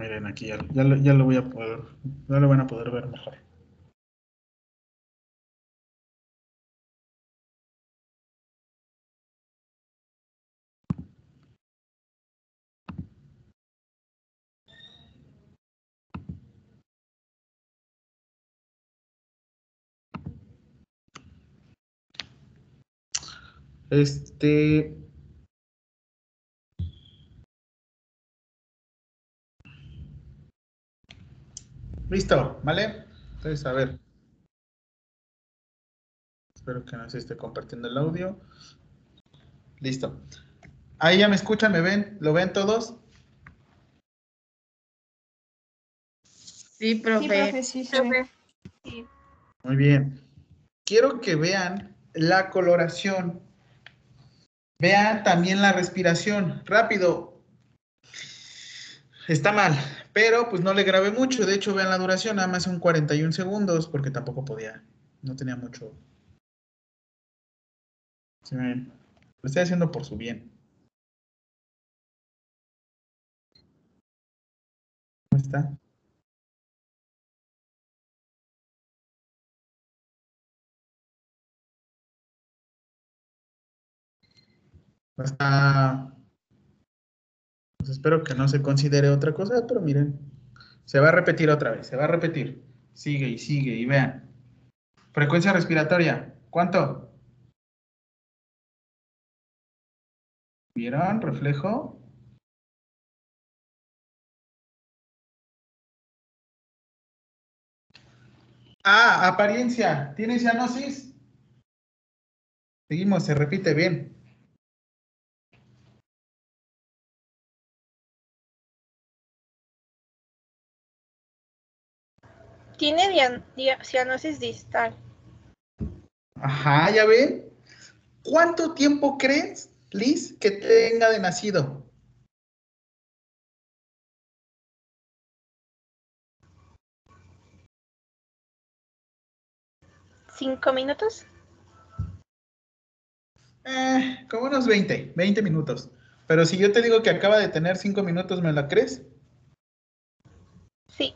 miren, aquí ya, ya, lo- ya lo voy a poder, ya lo van a poder ver mejor. Este. Listo, ¿vale? Entonces, a ver. Espero que no se esté compartiendo el audio. Listo. Ahí ya me escuchan, me ven, ¿lo ven todos? Sí, profe. Sí, profe, sí, sí. Sí. Muy bien. Quiero que vean la coloración. Vean también la respiración. Rápido. Está mal, pero pues no le grabé mucho. De hecho, vean la duración, nada más son 41 segundos, porque tampoco podía. No tenía mucho. Sí. Lo estoy haciendo por su bien. ¿Cómo está? Está. Pues espero que no se considere otra cosa, pero miren, se va a repetir otra vez, se va a repetir. Sigue y sigue y vean. Frecuencia respiratoria, ¿cuánto? ¿Vieron? Reflejo. Ah, apariencia. ¿Tiene cianosis? Seguimos, se repite bien. Tiene dia- cianosis distal. Ajá, ya ven. ¿Cuánto tiempo crees, Liz, que tenga de nacido? ¿Cinco minutos? Eh, como unos 20, 20 minutos. Pero si yo te digo que acaba de tener 5 minutos, ¿me la crees? Sí.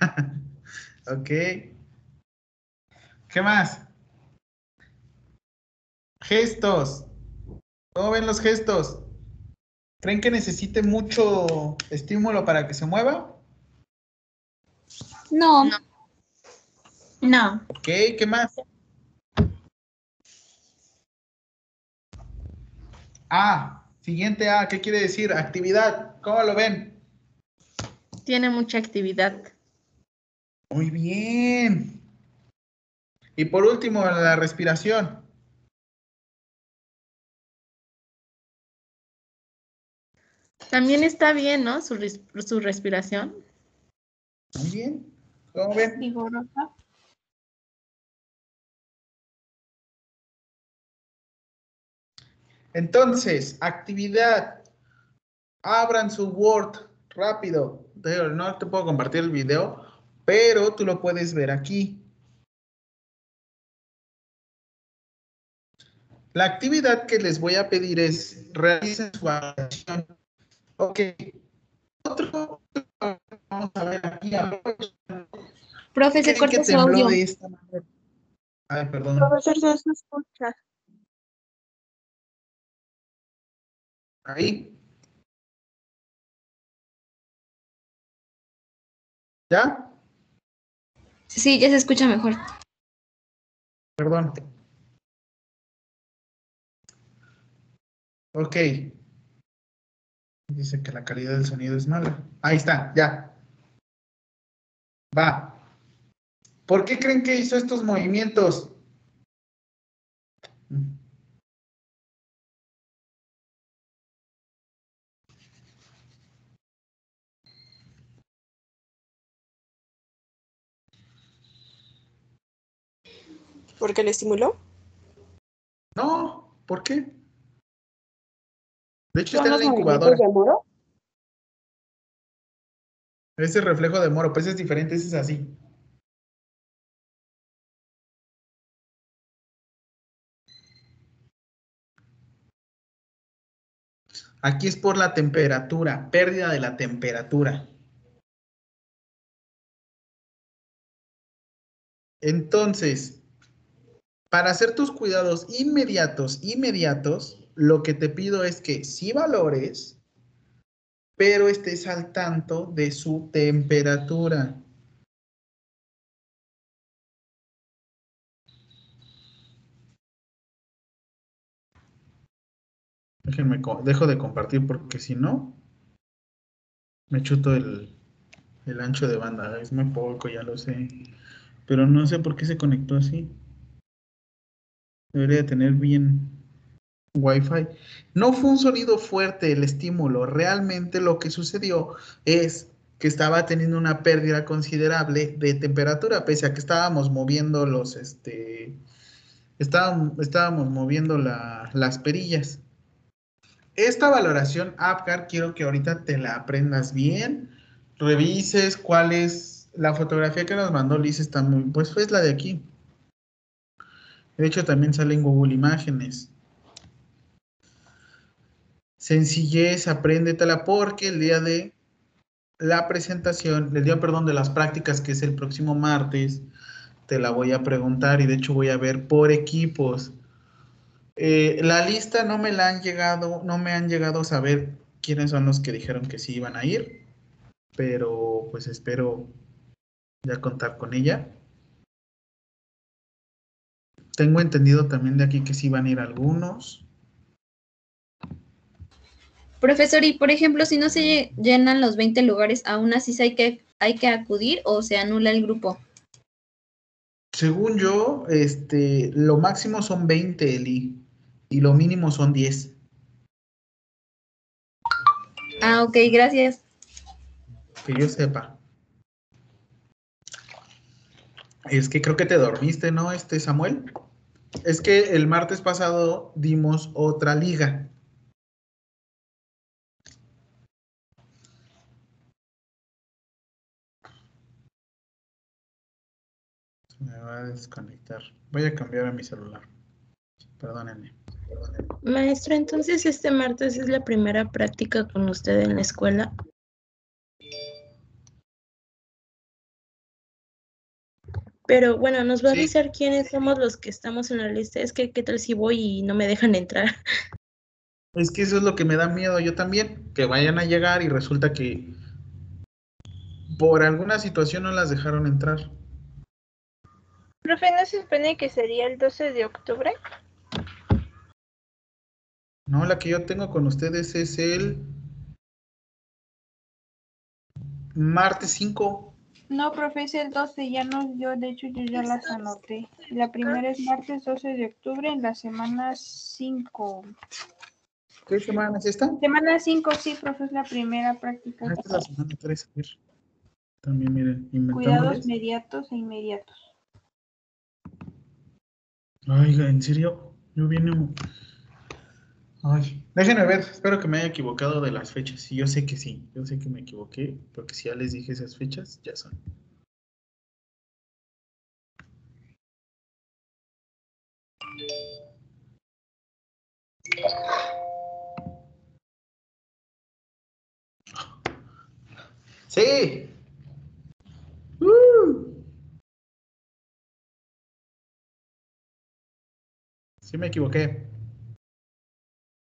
Ok. ¿Qué más? Gestos. ¿Cómo ven los gestos? ¿Creen que necesite mucho estímulo para que se mueva? No. No. Ok, ¿qué más? A, siguiente A, ¿qué quiere decir? Actividad, ¿cómo lo ven? Tiene mucha actividad. Muy bien. Y por último, la respiración. También está bien, ¿no? Su, res- su respiración. Muy bien. ¿Cómo ven? Vigorosa. Entonces, actividad. Abran su Word rápido. No te puedo compartir el video, pero tú lo puedes ver aquí. La actividad que les voy a pedir es realicen su acción. Ok. Otro, vamos a ver aquí. Profe, se ¿Creen corta su audio. de esta manera? Ay, perdón. Profesor, se escucha. Ahí. ¿Ya? Sí, ya se escucha mejor. Perdón. Ok. Dice que la calidad del sonido es mala. Ahí está, ya. Va. ¿Por qué creen que hizo estos movimientos? ¿Porque le estimuló? No, ¿por qué? De hecho, ¿Son está en la incubadora. de Moro? Ese reflejo de moro, pues es diferente, ese es así. Aquí es por la temperatura, pérdida de la temperatura. Entonces, para hacer tus cuidados inmediatos, inmediatos, lo que te pido es que sí valores, pero estés al tanto de su temperatura. Déjenme, dejo de compartir porque si no, me chuto el, el ancho de banda. Es muy poco, ya lo sé. Pero no sé por qué se conectó así. Debería tener bien Wi-Fi. No fue un sonido fuerte el estímulo. Realmente lo que sucedió es que estaba teniendo una pérdida considerable de temperatura, pese a que estábamos moviendo los, este, estábamos, estábamos moviendo la- las perillas. Esta valoración APGAR quiero que ahorita te la aprendas bien, revises cuál es la fotografía que nos mandó Liz, está muy, pues es la de aquí. De hecho, también sale en Google Imágenes. Sencillez, apréndetela porque el día de la presentación, el día, perdón, de las prácticas, que es el próximo martes, te la voy a preguntar y de hecho voy a ver por equipos. Eh, la lista no me la han llegado, no me han llegado a saber quiénes son los que dijeron que sí iban a ir, pero pues espero ya contar con ella. Tengo entendido también de aquí que sí van a ir algunos. Profesor, y por ejemplo, si no se lle- llenan los 20 lugares, aún así sí hay que, hay que acudir o se anula el grupo. Según yo, este, lo máximo son 20, Eli, y lo mínimo son 10. Ah, ok, gracias. Que yo sepa. Es que creo que te dormiste, ¿no, este Samuel? Es que el martes pasado dimos otra liga. Se me va a desconectar. Voy a cambiar a mi celular. Perdónenme. Maestro, entonces este martes es la primera práctica con usted en la escuela. Pero bueno, nos va a avisar quiénes somos los que estamos en la lista. Es que, ¿qué tal si voy y no me dejan entrar? Es que eso es lo que me da miedo yo también, que vayan a llegar y resulta que por alguna situación no las dejaron entrar. Profe, ¿no se supone que sería el 12 de octubre? No, la que yo tengo con ustedes es el martes 5. No, profe, es el 12, ya no, yo de hecho yo ya las anoté. La primera es martes 12 de octubre en la semana 5. ¿Qué semana es esta? Semana 5, sí, profe, es la primera práctica. Ah, esta es la semana 3. A ver. También miren, Cuidados mediatos e inmediatos. Oiga, ¿en serio? Yo vine. Ay, déjenme ver, espero que me haya equivocado de las fechas. Y yo sé que sí, yo sé que me equivoqué, porque si ya les dije esas fechas, ya son. Sí. Uh. Sí me equivoqué.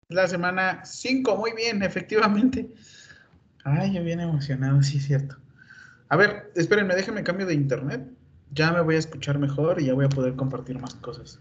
La semana 5, muy bien, efectivamente. Ay, yo bien emocionado, sí es cierto. A ver, espérenme, déjenme cambio de internet. Ya me voy a escuchar mejor y ya voy a poder compartir más cosas.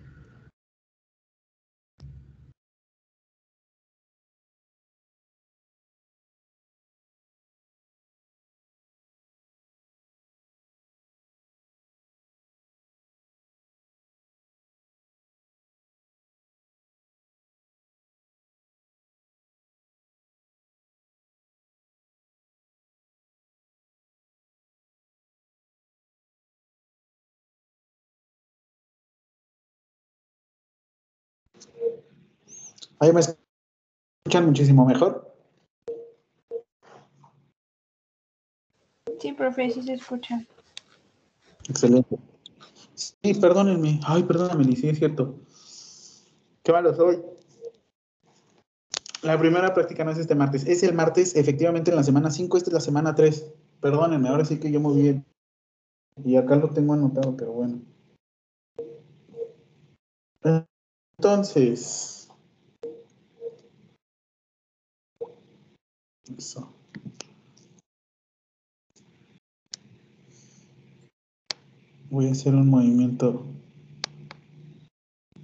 Ahí me escuchan muchísimo mejor. Sí, profe, sí se escucha. Excelente. Sí, perdónenme. Ay, perdóname, sí, es cierto. Qué malo soy. La primera práctica no es este martes. Es el martes, efectivamente, en la semana 5. Esta es la semana 3. Perdónenme, ahora sí que yo muy bien. Y acá lo tengo anotado, pero bueno. Entonces. Eso. Voy a hacer un movimiento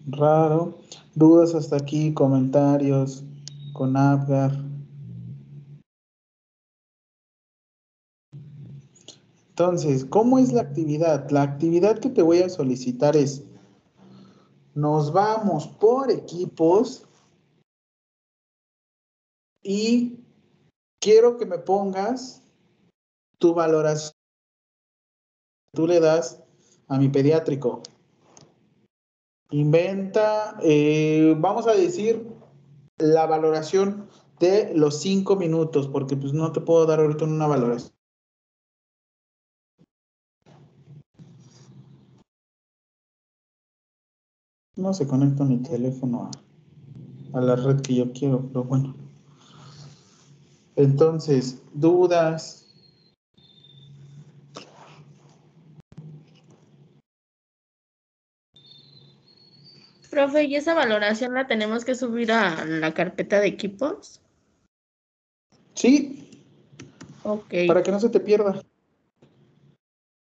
raro. ¿Dudas hasta aquí? ¿Comentarios con Abgar? Entonces, ¿cómo es la actividad? La actividad que te voy a solicitar es, nos vamos por equipos y quiero que me pongas tu valoración. Tú le das a mi pediátrico. Inventa, eh, vamos a decir, la valoración de los cinco minutos, porque pues no te puedo dar ahorita una valoración. No se conecta mi teléfono a, a la red que yo quiero, pero bueno. Entonces, dudas, Profe, ¿y esa valoración la tenemos que subir a la carpeta de equipos? Sí. Ok. Para que no se te pierda.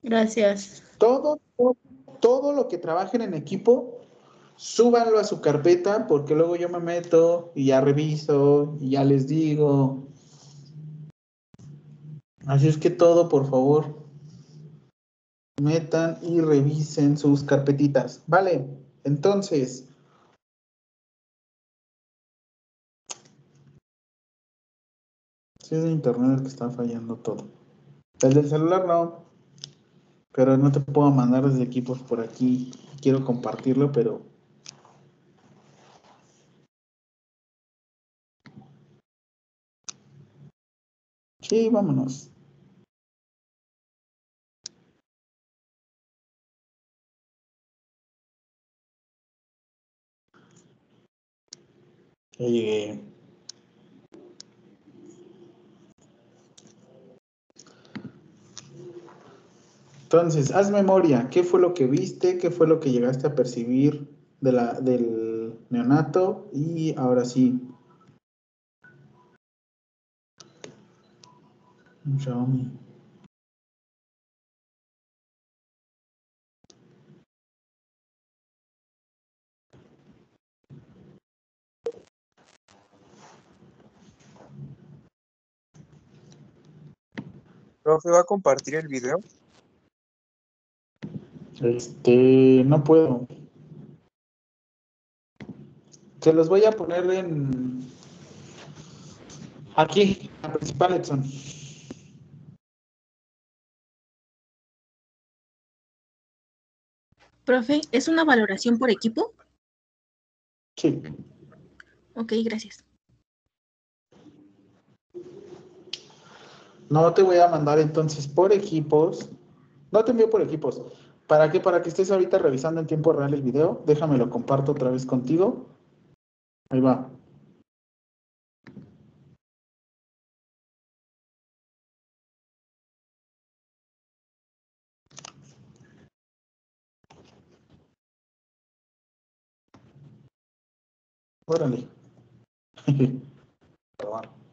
Gracias. Todo, todo, todo lo que trabajen en equipo, súbanlo a su carpeta porque luego yo me meto y ya reviso y ya les digo. Así es que todo, por favor, metan y revisen sus carpetitas. Vale, entonces, si es de internet el que está fallando todo. El del celular no, pero no te puedo mandar desde equipos por aquí. Quiero compartirlo, pero Sí, vámonos. Llegué. Entonces, haz memoria. ¿Qué fue lo que viste? ¿Qué fue lo que llegaste a percibir de la, del neonato? Y ahora sí. Xiaomi. Profe, ¿va a compartir el video? Este, no puedo. Se los voy a poner en. Aquí, la principal, Edson. Profe, ¿es una valoración por equipo? Sí. Ok, gracias. No te voy a mandar entonces por equipos. No te envío por equipos. ¿Para qué? Para que estés ahorita revisando en tiempo real el video. Déjame lo comparto otra vez contigo. Ahí va. Órale. Perdón.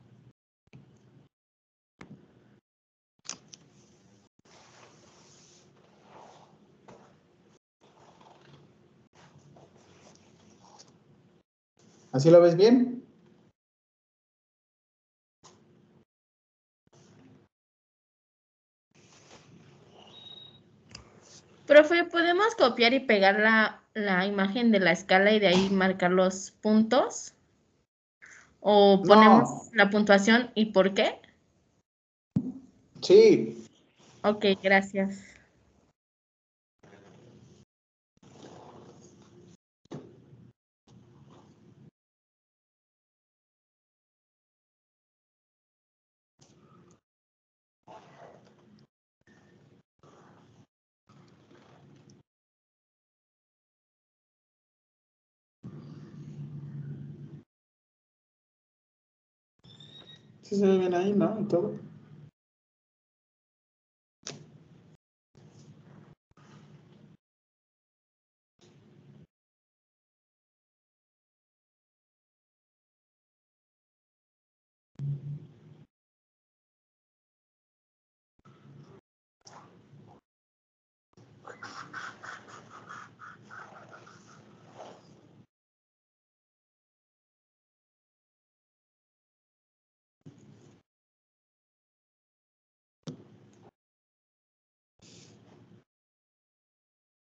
¿Así lo ves bien? Profe, ¿podemos copiar y pegar la, la imagen de la escala y de ahí marcar los puntos? ¿O ponemos la puntuación y por qué? Sí. Ok, gracias. Sí se ve bien ahí, ¿no? Y todo.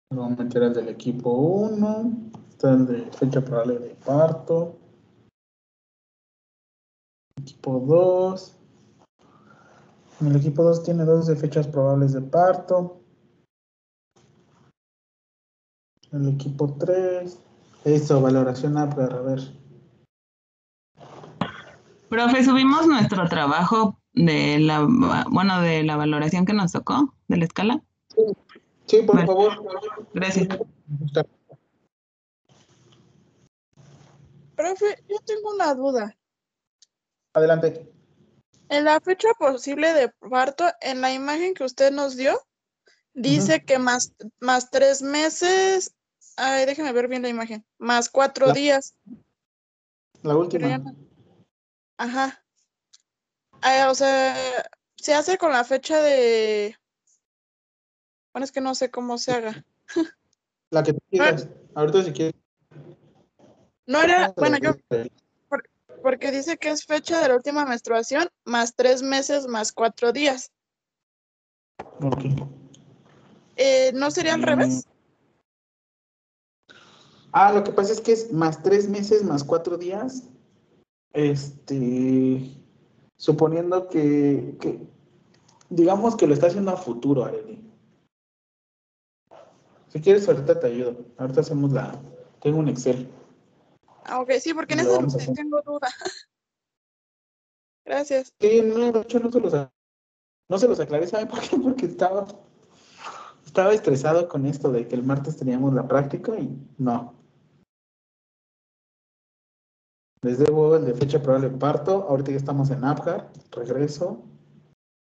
Vamos a meter al del equipo 1. Está el de fecha probable de parto. Equipo 2. El equipo 2 tiene dos de fechas probables de parto. El equipo 3. Eso, valoración APGAR, a ver. Profe, subimos nuestro trabajo de la, bueno, de la valoración que nos tocó, de la escala. Sí, por favor. Gracias. Profe, yo tengo una duda. Adelante. En la fecha posible de parto, en la imagen que usted nos dio, dice que más, más tres meses, ay, déjame ver bien la imagen, más cuatro La- días. La última. Ajá. Ah, o sea, se hace con la fecha de... Bueno, es que no sé cómo se haga. La que tú quieras. Ahorita si quieres. No era, bueno, yo, por- porque dice que es fecha de la última menstruación, más tres meses, más cuatro días. Ok. Eh, ¿No sería al revés? Ah, lo que pasa es que es más tres meses más cuatro días. Este, suponiendo que, que digamos que lo está haciendo a futuro, Arely. Si quieres, ahorita te ayudo. Ahorita hacemos la. Tengo un Excel. Ah, ok, sí, porque en eso hacer. tengo duda. Gracias. Sí, no, de hecho no se los, no se los aclaré, ¿sabe por qué? Porque estaba, estaba estresado con esto de que el martes teníamos la práctica y no. Les debo el de fecha probable parto. Ahorita ya estamos en APGAR. Regreso.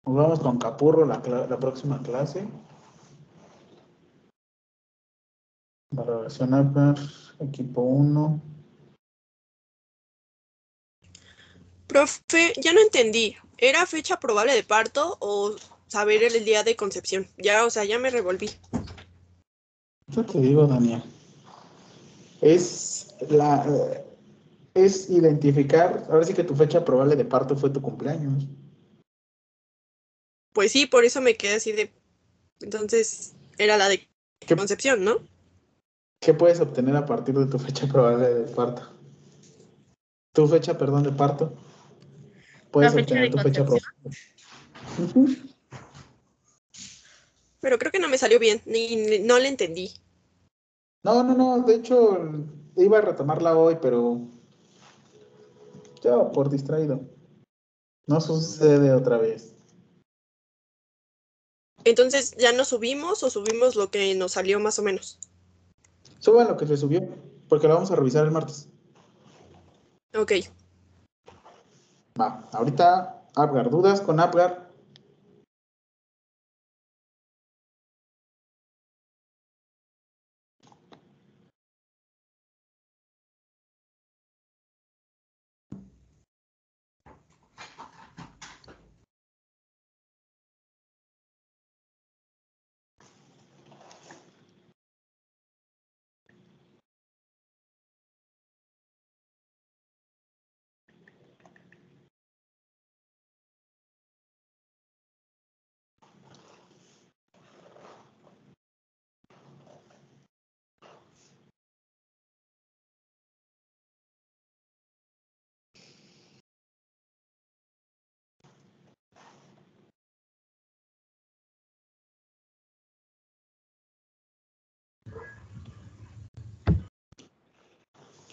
Nos vamos con Capurro la, la próxima clase. Valoración APGAR, equipo 1. Profe, ya no entendí. ¿Era fecha probable de parto o saber el día de concepción? Ya, o sea, ya me revolví. Yo te digo, Daniel. Es la es identificar, ahora sí que tu fecha probable de parto fue tu cumpleaños. Pues sí, por eso me quedé así de. Entonces, era la de concepción, ¿no? ¿Qué puedes obtener a partir de tu fecha probable de parto? Tu fecha, perdón, de parto. Puedes fecha obtener tu fecha probable. Pero creo que no me salió bien, ni, ni- no le entendí. No, no, no, de hecho iba a retomarla hoy, pero yo por distraído. No sucede otra vez. Entonces, ¿ya no subimos o subimos lo que nos salió más o menos? Suban lo que se subió, porque lo vamos a revisar el martes. Ok. Va, ahorita Apgar, dudas con Apgar.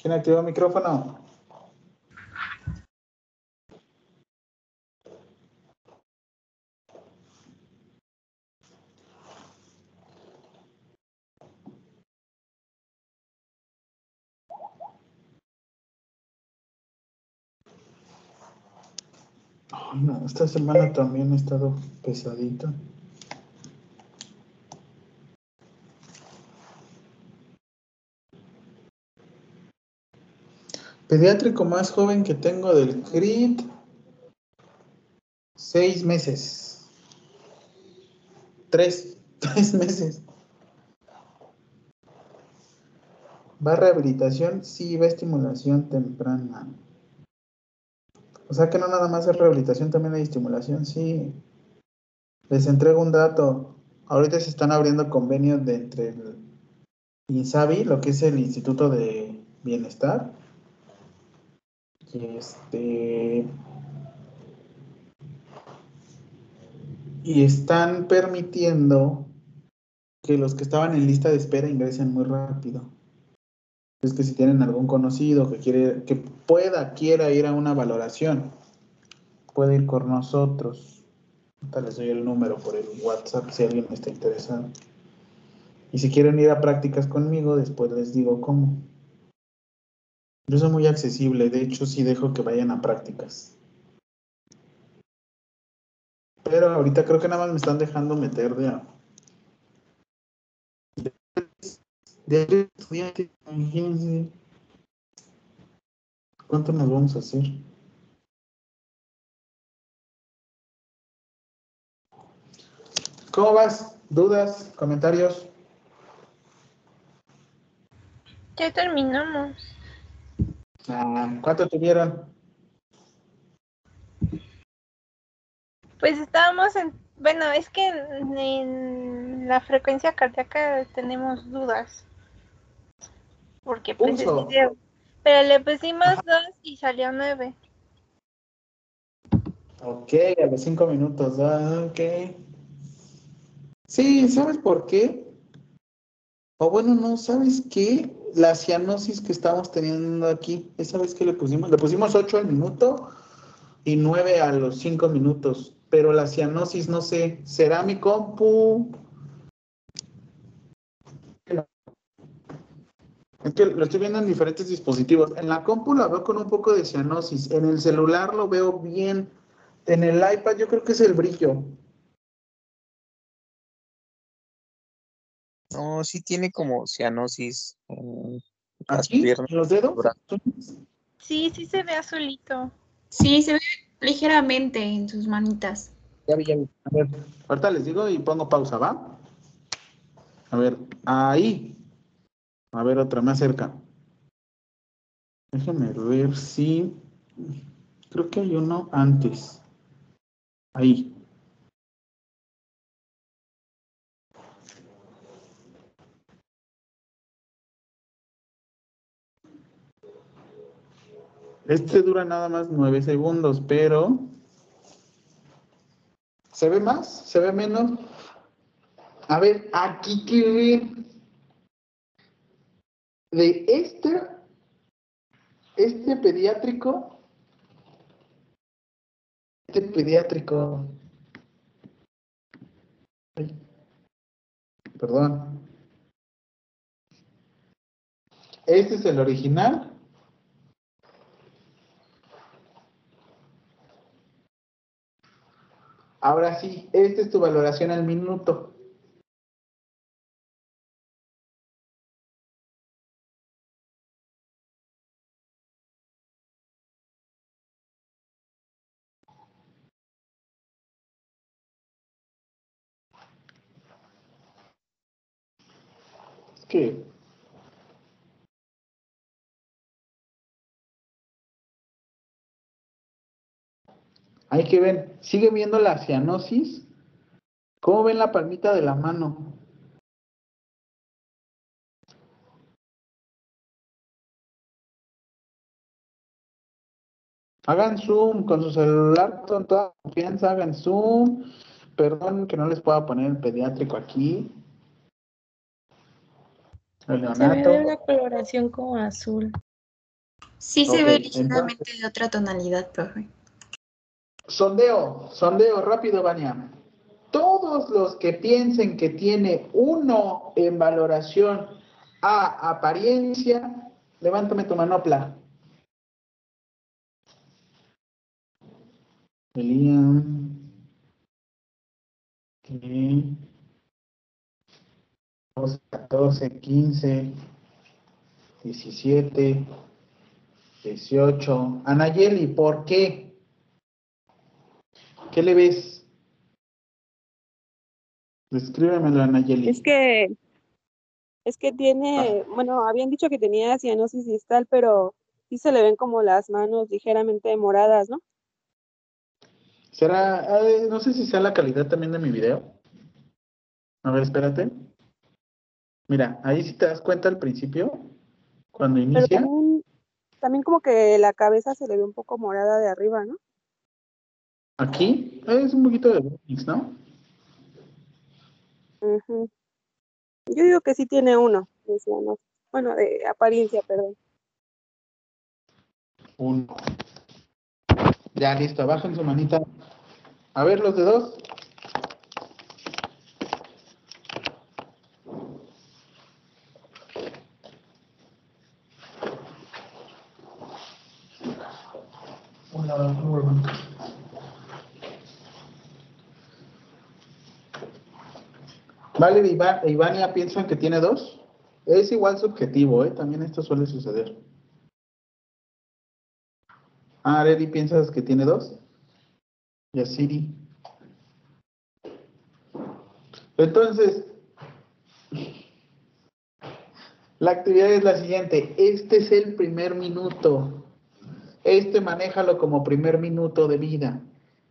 ¿Quién activó el micrófono? No, esta semana también ha estado pesadita. Pediátrico más joven que tengo del CRIT. Seis meses. Tres, tres meses. ¿Va rehabilitación? Sí, va estimulación temprana. O sea que no nada más es rehabilitación, también hay estimulación, sí. Les entrego un dato. Ahorita se están abriendo convenios de entre el INSABI, lo que es el Instituto de Bienestar, este y están permitiendo que los que estaban en lista de espera ingresen muy rápido. Es que si tienen algún conocido que quiere, que pueda, quiera ir a una valoración, puede ir con nosotros. Ahorita les doy el número por el WhatsApp si alguien está interesado. Y si quieren ir a prácticas conmigo, después les digo cómo. Yo soy muy accesible, de hecho sí dejo que vayan a prácticas. Pero ahorita creo que nada más me están dejando meter de a... De estudiante. ¿Cuánto nos vamos a hacer? ¿Cómo vas? ¿Dudas? ¿Comentarios? Ya terminamos. Ah, ¿Cuánto tuvieron? Pues estábamos en, bueno, es que en, en la frecuencia cardíaca tenemos dudas. Porque pues es video. Pero le pusimos dos y salió nueve. Ok, a los cinco minutos. ah, ok. Sí, ¿sabes por qué? O bueno, no, ¿sabes qué? La cianosis que estamos teniendo aquí, ¿esa vez que le pusimos? Le pusimos 8 al minuto y 9 a los 5 minutos. Pero la cianosis, no sé, ¿será mi compu? Es que lo estoy viendo en diferentes dispositivos. En la compu la veo con un poco de cianosis. En el celular lo veo bien. En el iPad yo creo que es el brillo. No, sí tiene como cianosis en las ¿Aquí? piernas. ¿En los dedos? Sí, sí se ve azulito. Sí, se ve ligeramente en sus manitas. Ya vi, ya vi. A ver, ahorita les digo y pongo pausa, ¿va? A ver, ahí. A ver, otra más cerca. Déjenme ver si. Creo que hay uno antes. Ahí. Este dura nada más nueve segundos, pero. ¿Se ve más? ¿Se ve menos? A ver, aquí que ver. De este, este pediátrico, este pediátrico, perdón, este es el original. Ahora sí, esta es tu valoración al minuto. Hay que ver, sigue viendo la cianosis. ¿Cómo ven la palmita de la mano? Hagan zoom con su celular con toda confianza, hagan zoom. Perdón que no les pueda poner el pediátrico aquí. El Se ve neonato. una coloración como azul. Sí se ve entonces- ligeramente de otra tonalidad, profe. Sondeo, sondeo rápido, Vania. Todos los que piensen que tiene uno en valoración a apariencia, levántame tu manopla. Elian. Ok. 12, 14, 15, 17, 18. Anayeli, ¿por qué? ¿Qué le ves? Descríbemelo, Anayeli. Es que, es que tiene, bueno, habían dicho que tenía cianosis distal, pero sí se le ven como las manos ligeramente moradas, ¿no? Será, eh, no sé si sea la calidad también de mi video. A ver, espérate. Mira, ahí si te das cuenta al principio, cuando Pero inicia. también, también como que la cabeza se le ve un poco morada de arriba, ¿no? Aquí es un poquito de Brownies, ¿no? Yo digo que sí tiene uno. Bueno, de apariencia, perdón. Uno. Ya, listo, bajen su manita. A ver, los dedos. Hola, Norman. Vale, Iván, Ivania piensan que tiene dos. Es igual subjetivo, ¿eh? También esto suele suceder. Ah, Areli, ¿piensas que tiene dos? Yasiri. Entonces, la actividad es la siguiente. Este es el primer minuto. Este manéjalo como primer minuto de vida.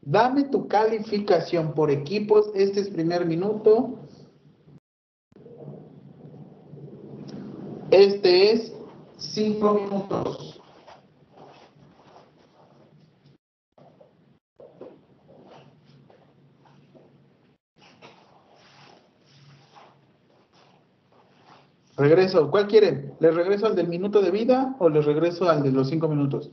Dame tu calificación por equipos. Este es primer minuto. Este es cinco minutos. Regreso, ¿cuál quieren? ¿Les regreso al del minuto de vida o les regreso al de los cinco minutos?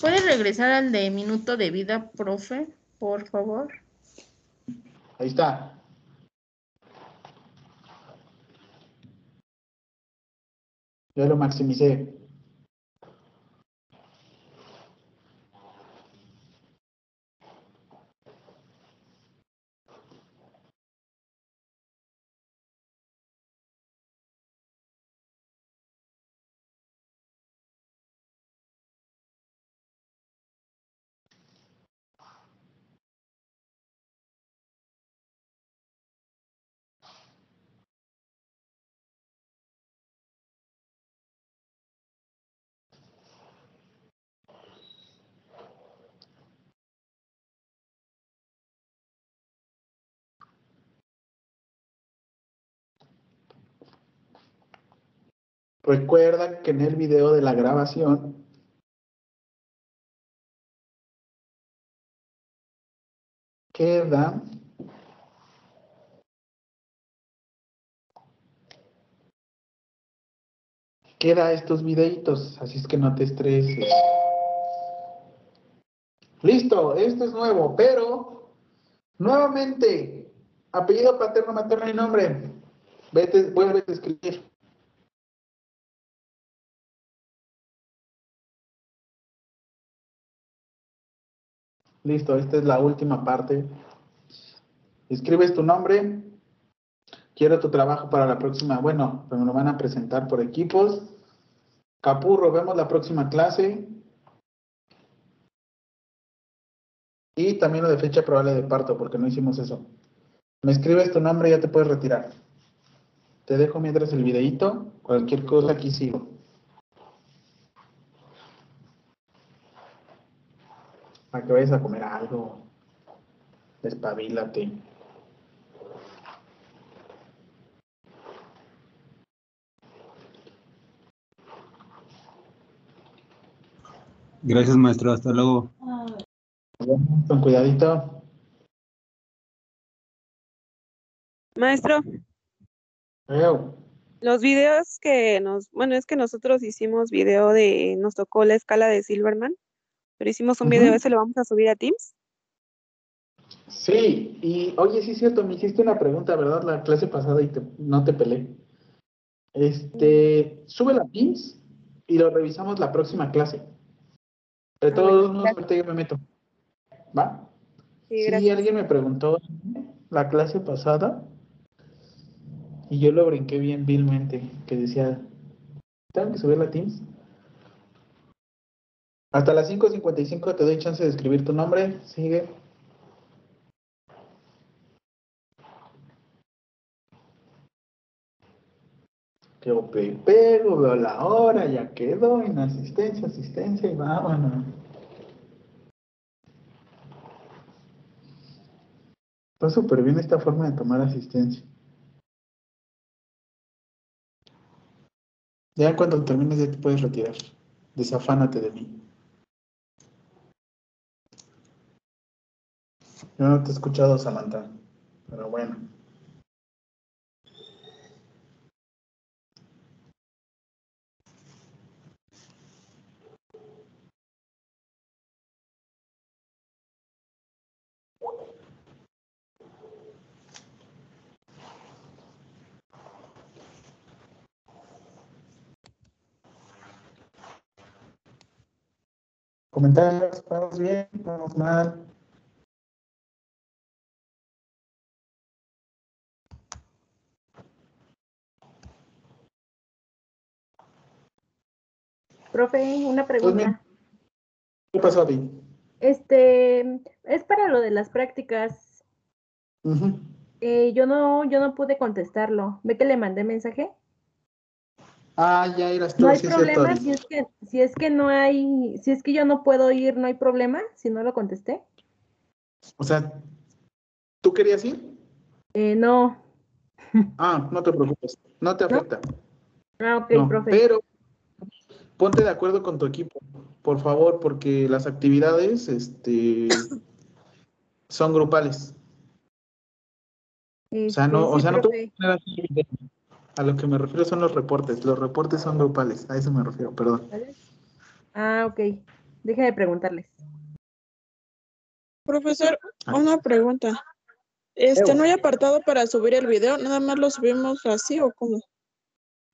¿Puede regresar al de minuto de vida, profe, por favor? Ahí está. Ya lo maximicé. Recuerda que en el video de la grabación queda queda estos videitos, así es que no te estreses. Listo, esto es nuevo, pero nuevamente, apellido paterno, materno y nombre. Vete, vuelve a escribir. Listo, esta es la última parte. Escribes tu nombre. Quiero tu trabajo para la próxima. Bueno, me lo van a presentar por equipos. Capurro, vemos la próxima clase. Y también lo de fecha probable de parto, porque no hicimos eso. Me escribes tu nombre y ya te puedes retirar. Te dejo mientras el videíto. Cualquier cosa aquí sigo. Para que vayas a comer algo. Despabilate. Gracias, maestro. Hasta luego. Con cuidadito. Maestro, los videos que nos, bueno, es que nosotros hicimos video de, nos tocó la escala de Silverman, pero hicimos un video, Ujú. ese lo vamos a subir a Teams. Sí, y oye, sí es cierto, me hiciste una pregunta, ¿verdad? La clase pasada y te- no te pelé. Este, sube la Teams y lo revisamos la próxima clase. De todos modos, ahorita yo me meto. ¿Va? Sí, Sí, alguien me preguntó la clase pasada y yo lo brinqué bien vilmente, que decía, ¿tengo que subir la Teams? Hasta las 5.55 te doy chance de escribir tu nombre. Sigue. Yo pe- pego, veo la hora, ya quedó, en asistencia, asistencia y vámonos. Está súper bien esta forma de tomar asistencia. Ya cuando termines ya te puedes retirar. Desafánate de mí. No te he escuchado, Samantha. Pero bueno. Comentarios, vamos bien, vamos mal. Profe, una Pues pregunta. ¿Qué pasó, Adi? Este, es para lo de las prácticas. Eh, yo no, yo no pude contestarlo. ¿Ve que le mandé mensaje? Ah, ya eras tú, No hay sí problema si es que, si es que no hay, si es que yo no puedo ir, no hay problema si no lo contesté. O sea, ¿tú querías ir? Eh, no. Ah, no te preocupes, no te afecta. Ah, ok, No, profe. pero ponte de acuerdo con tu equipo, por favor, porque las actividades este, son grupales. O sea, no, Este, o sí, sea, no voy a poner así, a lo que me refiero son los reportes. Los reportes son grupales, a eso me refiero, perdón. Ah, ok. Deja de preguntarles. Profesor, una pregunta. Este, ¿no hay apartado para subir el video? ¿Nada más lo subimos así o cómo?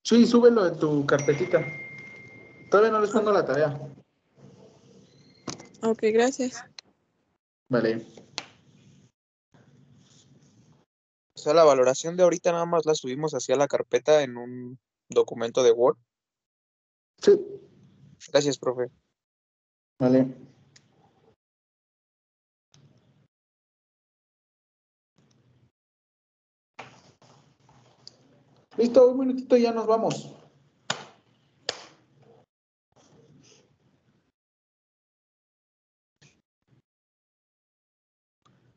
Sí, súbelo en tu carpetita. Todavía no les pongo la tarea. Ok, gracias. Vale. O sea, la valoración de ahorita nada más la subimos hacia la carpeta en un documento de Word. Sí. Gracias, profe. Vale. Listo, un minutito y ya nos vamos.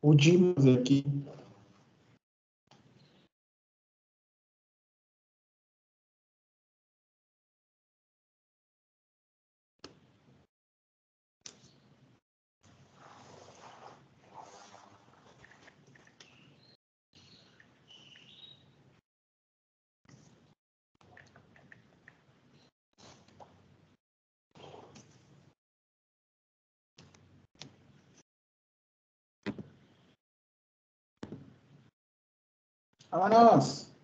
Huyimos de aquí. Vámonos.